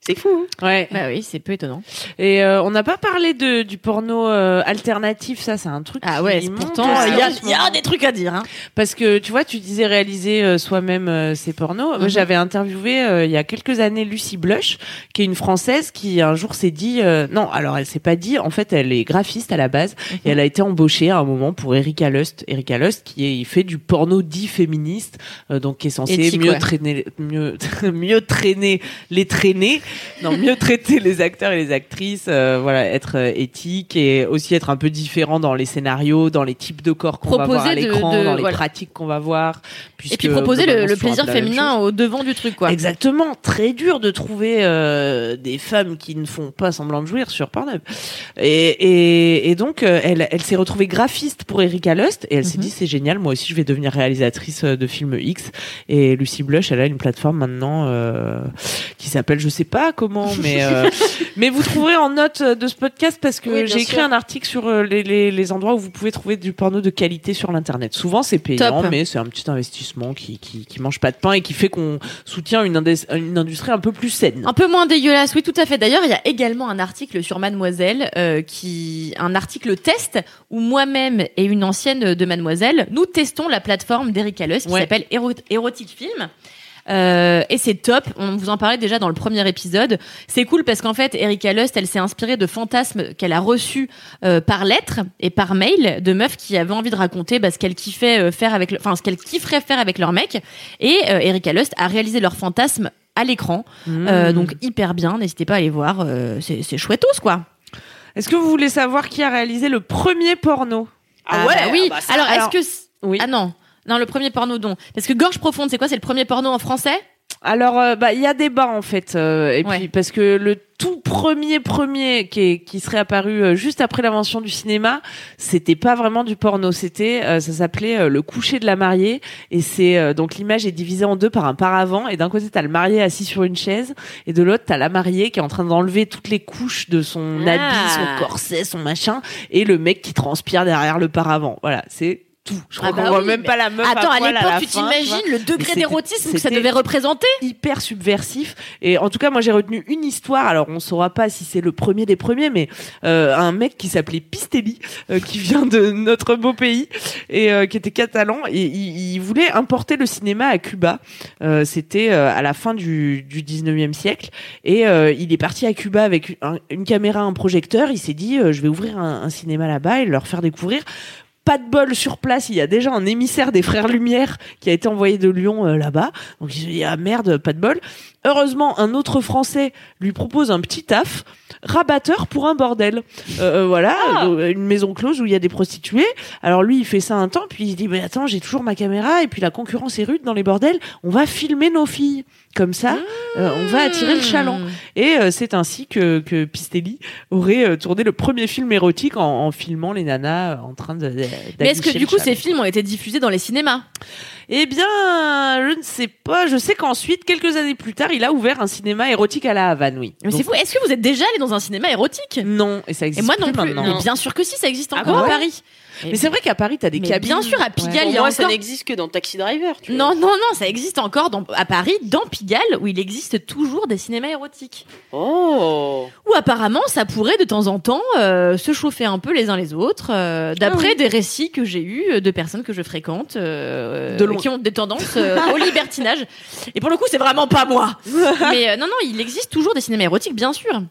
C'est fou. Hein Ouais. Bah oui, c'est peu étonnant. Et euh, on n'a pas parlé de du porno euh, alternatif, ça c'est un truc. Ah qui ouais, monte pourtant, il y, a- y a des trucs à dire. Hein. Parce que tu vois, tu disais réaliser euh, soi-même euh, ses pornos. Moi, Mhm. J'avais interviewé euh, il y a quelques années Lucie Blush, qui est une française qui un jour s'est dit euh, non, alors elle s'est pas dit. En fait, elle est graphiste à la base Mhm. et elle a été embauchée à un moment pour Erika Lust. Erika Lust qui est, il fait du porno dit féministe, euh, donc qui est censé Éthique, mieux ouais. traîner, mieux mieux traîner les traîner, non mieux traiter les acteurs et les actrices, euh, voilà, être euh, éthique et aussi être un peu différent dans les scénarios, dans les types de corps qu'on va voir à l'écran, dans les voilà. pratiques qu'on va voir. Et puis proposer le, plaisir féminin au devant du truc, quoi. Exactement, très dur de trouver euh, des femmes qui ne font pas semblant de jouir sur Pornhub. Et, et, et donc, elle, elle s'est retrouvée graphiste pour Erika Lust et elle s'est Mhm. dit c'est génial, moi aussi je vais devenir réalisatrice de films X. Et Lucy Blush, elle a une plateforme maintenant euh, qui s'appelle, je sais pas comment, mais euh, mais vous trouverez en note de ce podcast parce que Oui, j'ai écrit sûr. un article sur euh, les, les, les endroits où vous pouvez trouver du porno de qualité sur l'internet. Souvent c'est payant, Top. mais c'est un petit investissement qui, qui qui mange pas de pain et qui fait qu'on soutient une, une industrie un peu plus saine. Un peu moins dégueulasse, oui, tout à fait. D'ailleurs, il y a également un article sur Mademoiselle, euh, qui, un article test où moi-même et une ancienne de Mademoiselle, nous testons la plateforme d'Erika Lust qui Ouais. s'appelle Éro- Erotic Film. Euh, et c'est top. On vous en parlait déjà dans le premier épisode. C'est cool parce qu'en fait, Erika Lust, elle s'est inspirée de fantasmes qu'elle a reçus euh, par lettre et par mail de meufs qui avaient envie de raconter bah, ce qu'elles kiffaient euh, faire avec, le- enfin ce qu'elles kifferaient faire avec leur mec. Et euh, Erika Lust a réalisé leurs fantasmes à l'écran. Euh, Mmh. donc hyper bien, n'hésitez pas à aller voir, euh, c'est c'est chouettos quoi. Est-ce que vous voulez savoir qui a réalisé le premier porno? Ah ouais, bah oui. ah bah ça, alors, alors- est-ce que Oui. ah non, non le premier porno don parce que Gorge profonde c'est quoi? C'est le premier porno en français? Alors, euh, bah, il y a débat en fait, euh, et Ouais. puis parce que le tout premier premier qui, est, qui serait apparu euh, juste après l'invention du cinéma, c'était pas vraiment du porno, c'était, euh, ça s'appelait le coucher de la mariée, et c'est euh, donc l'image est divisée en deux par un paravent, et d'un côté t'as le marié assis sur une chaise, et de l'autre t'as la mariée qui est en train d'enlever toutes les couches de son Ah. habit, son corset, son machin, et le mec qui transpire derrière le paravent. Voilà, c'est tout. Je crois Ah bah qu'on voit oui, même mais- pas la meuf Attends, à l'époque, tu t'imagines le degré d'érotisme que ça devait représenter hyper subversif. Et en tout cas moi j'ai retenu une histoire. Alors on saura pas si c'est le premier des premiers mais euh, un mec qui s'appelait Pistelli euh, qui vient de notre beau pays et euh, qui était catalan et il, il voulait importer le cinéma à Cuba. Euh, c'était euh, à la fin du, du 19e siècle et euh, il est parti à Cuba avec un- une caméra un projecteur. Il s'est dit euh, je vais ouvrir un, un cinéma là-bas et leur faire découvrir pas de bol sur place, il y a déjà un émissaire des frères Lumière qui a été envoyé de Lyon euh, là-bas. Donc il se dit ah merde, pas de bol. Heureusement, un autre Français lui propose un petit taf, rabatteur pour un bordel. Euh, euh, voilà, euh, une maison close où il y a des prostituées. Alors lui, il fait ça un temps, puis il dit mais attends, j'ai toujours ma caméra et puis la concurrence est rude dans les bordels. On va filmer nos filles. Comme ça, euh, on va attirer le chaland. Et euh, c'est ainsi que, que Pistelli aurait euh, tourné le premier film érotique en, en filmant les nanas en train de. Mais est-ce que du coup ces films ont été diffusés dans les cinémas? Eh bien, je ne sais pas. Je sais qu'ensuite, quelques années plus tard, il a ouvert un cinéma érotique à la Havane, oui. Mais c'est fou. Est-ce que vous êtes déjà allé dans un cinéma érotique? Non, et ça Et existe moi non plus. maintenant. Mais bien sûr que si, ça existe Ah encore bon à Paris. Mais c'est vrai qu'à Paris, t'as des Mais cabines. bien sûr, à Pigalle, Ouais. il y a moi, ça encore- n'existe que dans Taxi Driver. Tu Non, vois. non, non, ça existe encore dans, à Paris, dans Pigalle, où il existe toujours des cinémas érotiques. Oh. Où apparemment, ça pourrait de temps en temps euh, se chauffer un peu les uns les autres, euh, d'après des récits que j'ai eus de personnes que je fréquente, euh, De loin. qui ont des tendances euh, au libertinage. Et pour le coup, c'est vraiment pas moi. Mais euh, non, non, il existe toujours des cinémas érotiques, bien sûr.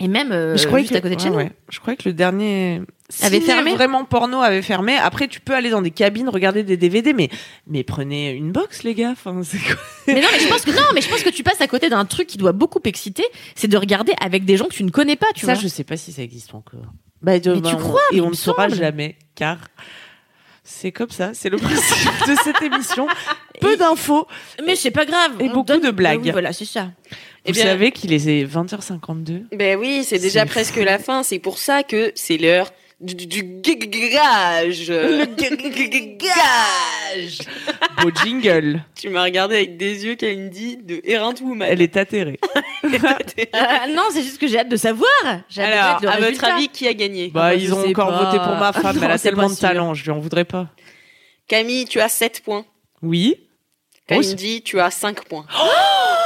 Et même euh, je croyais juste que, à côté de chez ouais, nous. ouais. Je croyais que le dernier Avait fermé vraiment porno avait fermé. Après, tu peux aller dans des cabines regarder des DVD, mais mais prenez une box, les gars. Enfin, c'est quoi Mais non, mais je pense que non, mais je pense que tu passes à côté d'un truc qui doit beaucoup exciter, c'est de regarder avec des gens que tu ne connais pas, tu Ça, vois. je sais pas si ça existe encore. Bah, de- Mais bah, tu on- crois, Et mais on ne saura jamais, car c'est comme ça. C'est le principe de cette émission. Peu d'infos. Mais c'est pas grave. Et on beaucoup donne- de blagues. Oui, voilà, c'est ça. Eh Vous bien- savez qu'il est 20h52. Ben oui, c'est déjà presque la fin. C'est pour ça que c'est l'heure du, du, du gage. Le gage. Beau jingle. Tu m'as regardé avec des yeux, Kalindi, de Errant Woman. Elle est atterrée. Euh, non, c'est juste que j'ai hâte de savoir. J'ai hâte de Alors, le à votre résultat. avis, qui a gagné? Bah, bah, ils ont encore pas. voté pour ma femme. Non, elle a tellement de talent. Je lui en voudrais pas. Camille, tu as 7 points. Oui. Kalindi, tu as 5 points.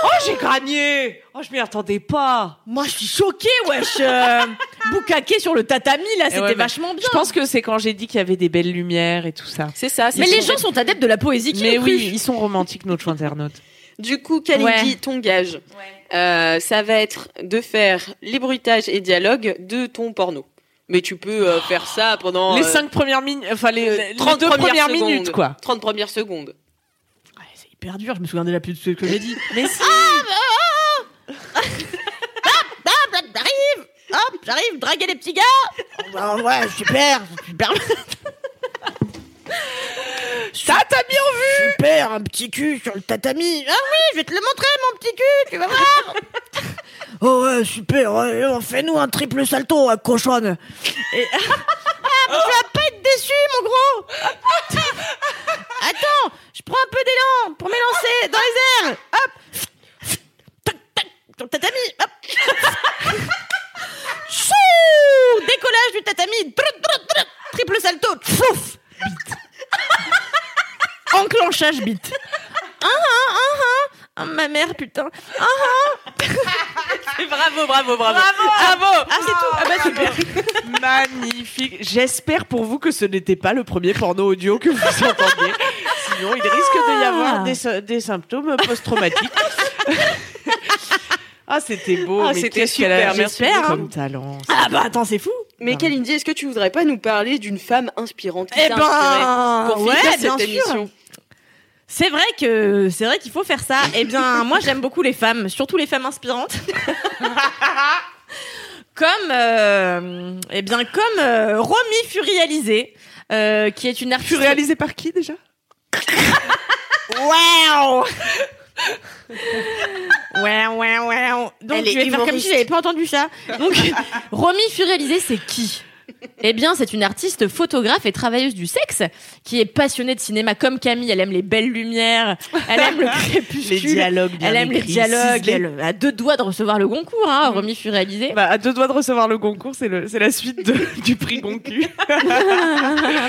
Oh, j'ai gagné Oh, je m'y attendais pas Moi, je suis choquée, wesh. Euh, Bukake sur le tatami, là, c'était ouais, mais vachement bien. Je pense que c'est quand j'ai dit qu'il y avait des belles lumières et tout ça. C'est ça. Mais les gens sont adeptes de la poésie qui Mais oui, ils sont romantiques, nos internautes. Du coup, Kalindi, Ouais. ton gage, euh, ça va être de faire les bruitages et dialogues de ton porno. Mais tu peux euh, faire ça pendant les euh, cinq premières minutes, enfin les, euh, les 30 deux premières minutes, quoi. 30 premières secondes. Hyper dur, je me souviens déjà plus de ce que j'ai dit. Mais si. Hop, j'arrive. Hop, j'arrive, draguer les petits gars. Oh, Ouais, super, super. Tatami en vue Super, un petit cul sur le tatami. Ah oui, je vais te le montrer, mon petit cul, tu vas voir. Oh ouais, super, ouais, fais-nous un triple salto à cochonne. Et... Ah, tu vas pas être déçu, mon gros. Attends, je prends un peu d'élan pour m'élancer dans les airs. Hop. Tac, tac, sur le tatami, hop. Chou. Décollage du tatami. Triple salto. Fouf. Enclenchage bite Ah ah ah ah. Ah, ma mère, putain. Ah ah. Bravo, bravo, bravo. Bravo. Ah, c'est tout. Ah bah super Magnifique J'espère pour vous que ce n'était pas le premier porno audio que vous entendiez. Sinon, il risque de y avoir des, sy- des symptômes post-traumatiques. Ah, c'était beau. Ah, c'était super, merci comme talent. Ah bah attends, c'est fou Mais Kalindi, est-ce que tu voudrais pas nous parler d'une femme inspirante qui Eh ben, pour ouais, bien sûr. C'est vrai que c'est vrai qu'il faut faire ça. Eh bien, moi j'aime beaucoup les femmes, surtout les femmes inspirantes. comme euh, eh bien comme euh, Romy Furialisé, euh, qui est une artiste. Tu réalisé par qui déjà? Wow Ouais, ouais, ouais. Donc, Elle est je vais faire comme humoriste. si j'avais pas entendu ça. Donc, Romy Furialisé, c'est qui? Eh bien, c'est une artiste photographe et travailleuse du sexe qui est passionnée de cinéma comme Camille. Elle aime les belles lumières, elle aime le crépuscule, Les dialogues bien elle aime les dialogues. Elle a deux doigts de recevoir le Goncourt, hein, Romy Furialisé. bah, À deux doigts de recevoir le concours, c'est le- c'est la suite de- du prix Goncu.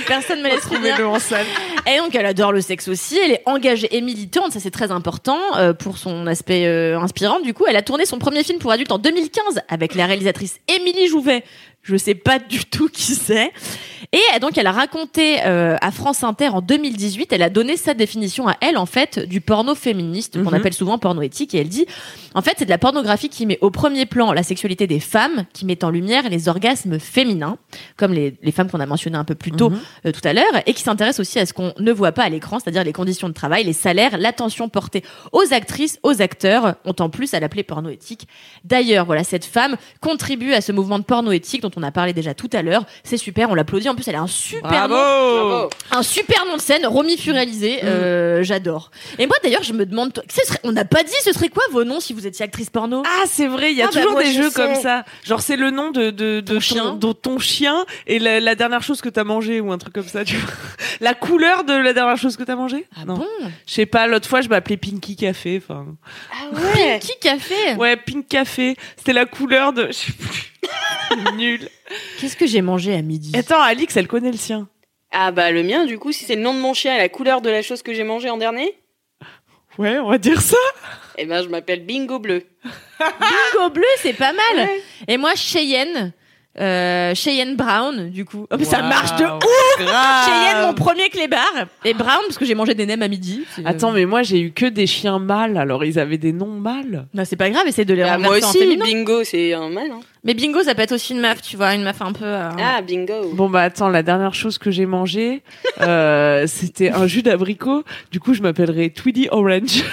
Personne me laisse finir. Trouvez-le en salle. Et donc, elle adore le sexe aussi. Elle est engagée et militante. Ça, c'est très important euh, pour son aspect euh, inspirant. Du coup, elle a tourné son premier film pour adultes en 2015 avec la réalisatrice Émilie Jouvet. Je sais pas du tout qui c'est. Et donc, elle a raconté euh, à France Inter en 2018, elle a donné sa définition à elle, en fait, du porno féministe, qu'on Mhm. appelle souvent porno éthique. Et elle dit, en fait, c'est de la pornographie qui met au premier plan la sexualité des femmes, qui met en lumière les orgasmes féminins, comme les, les femmes qu'on a mentionnées un peu plus tôt Mhm. euh, tout à l'heure, et qui s'intéresse aussi à ce qu'on ne voit pas à l'écran, c'est-à-dire les conditions de travail, les salaires, l'attention portée aux actrices, aux acteurs, ont en plus à l'appeler porno éthique. D'ailleurs, voilà, cette femme contribue à ce mouvement de porno éthique dont on a parlé déjà tout à l'heure. C'est super, on l'applaudit. En plus, elle a un super nom, Bravo. un super nom de scène, Romy Furialisé. Euh, J'adore. Et moi, d'ailleurs, je me demande, ce serait- on n'a pas dit, ce serait quoi vos noms si vous étiez actrice porno? Ah, c'est vrai, il y a Ah, bah, toujours des je jeux sais. comme ça. Genre, c'est le nom de, de, de ton, chien. de ton chien et la, la dernière chose que t'as mangé ou un truc comme ça, tu vois. La couleur de la dernière chose que t'as mangé? Non. Bon, Je sais pas, l'autre fois, je m'appelais Pinky Café. Enfin, Ah ouais? qui café? Ouais, Pink Café. C'était la couleur de. Nul. Qu'est-ce que j'ai mangé à midi Attends, Alix, elle connaît le sien. Ah bah le mien, du coup, si c'est le nom de mon chien et la couleur de la chose que j'ai mangée en dernier, Ouais, on va dire ça. eh ben je m'appelle Bingo Bleu. Bingo bleu, c'est pas mal. Et moi, Cheyenne. Euh, Cheyenne Brown, du coup. Oh, mais ça marche de ouf Grave. Cheyenne, mon premier clébard. Et Brown, parce que j'ai mangé des nems à midi. Attends, mais moi, j'ai eu que des chiens mâles, alors ils avaient des noms mâles. Non, c'est pas grave, essaie de les Ah, moi en aussi, féminin. Bingo, c'est un mal. Hein. Mais bingo, ça peut être aussi une meuf, tu vois, une meuf un peu. euh, Ah, Bingo. Bon, bah attends, la dernière chose que j'ai mangé, euh, c'était un jus d'abricot. Du coup, je m'appellerais Tweedy Orange.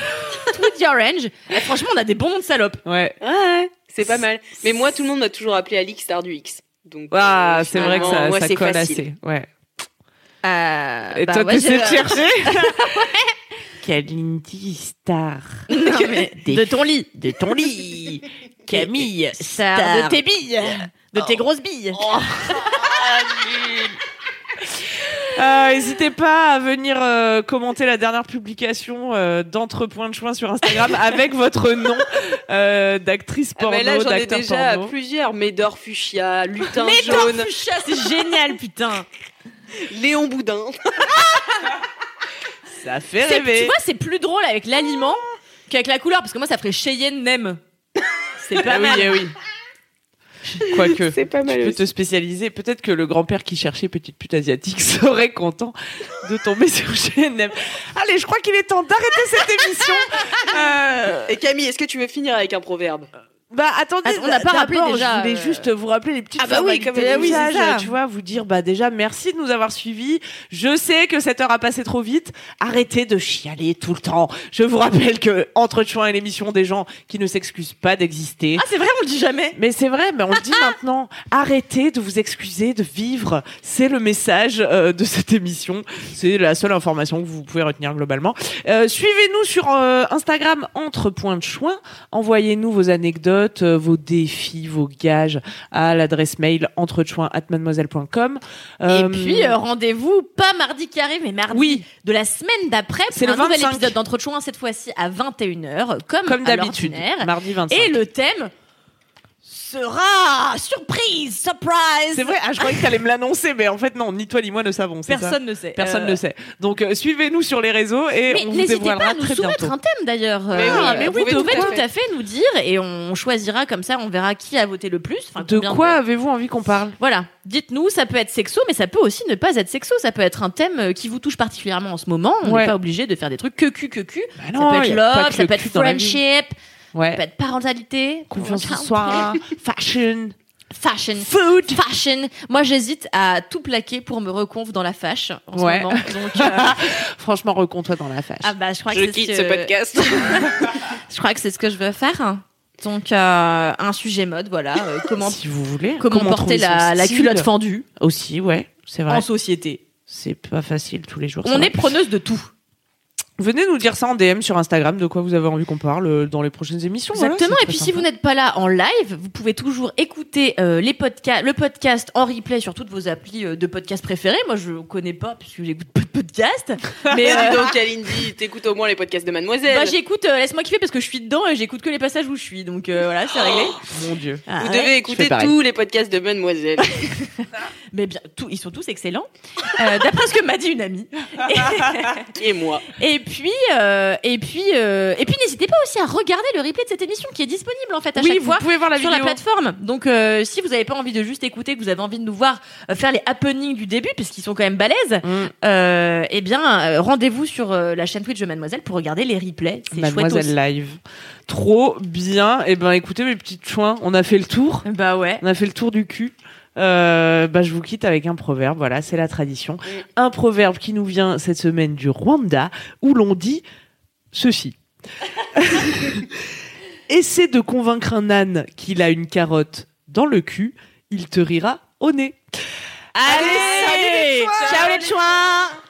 Tweety Orange. Et franchement, on a des bons noms de salopes. Ouais. Ouais, ouais, c'est pas mal. Mais moi, tout le monde m'a toujours appelé Alix Star du X. Donc, Ah, euh, c'est vrai que ça, moi, ça colle facile. assez. Ouais. Euh, Et bah toi, de j'ai- chercher Kalindi Star. Non, mais de ton lit. De ton lit. Camille Star Star. de tes billes. De tes grosses billes. Euh, N'hésitez pas à venir euh, commenter la dernière publication euh, d'Entre Points de Choix sur Instagram avec votre nom euh, d'actrice Ah, porno, mais là, j'en ai déjà porno. plusieurs. Médor Fuchsia, Lutin Jaune, Fuchsia, c'est génial, putain. Léon Boudin. Ça fait C'est- rêver. Tu vois, c'est plus drôle avec l'aliment qu'avec la couleur, parce que moi, ça ferait Cheyenne Nem. C'est pas Ah oui, mal. eh oui. Quoique, C'est pas mal tu peux aussi. te spécialiser. Peut-être que le grand-père qui cherchait petite pute asiatique serait content de tomber sur GNM. Allez, je crois qu'il est temps d'arrêter cette émission. Euh, Et Camille, est-ce que tu veux finir avec un proverbe? Bah attendez, Attends, on n'a pas rappelé déjà, Je voulais euh, juste vous rappeler les petites Ah bah oui, comme usage, c'est ça. tu vois, vous dire bah déjà merci de nous avoir suivis. Je sais que cette heure a passé trop vite. Arrêtez de chialer tout le temps. Je vous rappelle que entre Chouin et l'émission des gens qui ne s'excusent pas d'exister. Ah, c'est vrai, on le dit jamais. Mais c'est vrai, mais on le dit maintenant. Arrêtez de vous excuser de vivre. C'est le message euh, de cette émission. C'est la seule information que vous pouvez retenir globalement. Euh, Suivez-nous sur euh, Instagram entre points de choix. Envoyez-nous vos anecdotes, euh, vos défis, vos gages à l'adresse mail entrechoin@mademoiselle.com. Et Euh, puis, euh, rendez-vous pas mardi qui arrive, mais mardi Oui. de la semaine d'après pour le un nouvel 25. épisode d'Entre Chouins, cette fois-ci à 21h, comme, comme d'habitude, mardi 25. Et le thème sera surprise, surprise. C'est vrai, ah, je croyais que tu allais me l'annoncer, mais en fait non, ni toi ni moi ne savons. ça Personne ne sait. Personne Euh, ne sait. Donc euh, suivez-nous sur les réseaux et Mais on vous n'hésitez pas dévoilera à nous très soumettre bientôt. un thème d'ailleurs. Mais Euh, oui, mais vous oui, pouvez tout à tout à fait nous dire et on choisira comme ça, on verra qui a voté le plus. Enfin, De quoi avez-vous envie qu'on parle? Voilà, dites-nous, ça peut être sexo, mais ça peut aussi ne pas être sexo. Ça peut être un thème euh, qui vous touche particulièrement en ce moment. On n'est Ouais. pas obligé de faire des trucs que cul, que cul. Bah ça peut être love, ça peut être cul ça peut être parentalité, Confiance en soi, fashion, fashion. food. Fashion. Moi, j'hésite à tout plaquer pour me reconf dans la fâche en ce Ouais. moment. Donc, euh, Franchement, recompte-toi dans la fâche. ah bah, je crois Je que c'est quitte ce podcast. Je crois que c'est ce que je veux faire. Donc, euh, un sujet mode, voilà. euh, comment si vous voulez. comment, porter la, culotte fendue Aussi, ouais, c'est vrai. en société. C'est pas facile tous les jours. On est preneuse de tout. Venez nous dire ça en DM sur Instagram de quoi vous avez envie qu'on parle euh, dans les prochaines émissions. Exactement. et puis si vous n'êtes pas là en live, vous pouvez toujours écouter euh, les podcasts, le podcast en replay sur toutes vos applis euh, de podcast préférés. Moi, je connais pas puisque j'écoute pas de podcast. Mais euh, donc, Kalindi, t'écoutes au moins les podcasts de Mademoiselle. bah, j'écoute. euh, Laisse-moi kiffer parce que je suis dedans et j'écoute que les passages où je suis. Donc euh, voilà, c'est réglé. Mon Dieu. Ah, Vous ouais. devez écouter tous les podcasts de Mademoiselle. Mais bien, tout, ils sont tous excellents. Euh, D'après ce que m'a dit une amie. Et moi. Et puis, euh, et puis, euh, et puis, n'hésitez pas aussi à regarder le replay de cette émission qui est disponible en fait à Oui, chaque vous fois pouvez voir la sur vidéo. la plateforme. Donc, euh, si vous n'avez pas envie de juste écouter, que vous avez envie de nous voir faire les happenings du début, puisqu'ils sont quand même balèzes, Mm. eh bien, rendez-vous sur la chaîne Twitch de Mademoiselle pour regarder les replays. C'est Mademoiselle. Live. Trop bien. Et ben écoutez mes petites chouins, on a fait le tour. Bah ouais. On a fait le tour du cul. Euh, bah, je vous quitte avec un proverbe, voilà, c'est la tradition. Un proverbe qui nous vient cette semaine du Rwanda, où l'on dit ceci. Essaie de convaincre un âne qu'il a une carotte dans le cul, il te rira au nez. Allez, ciao les chouins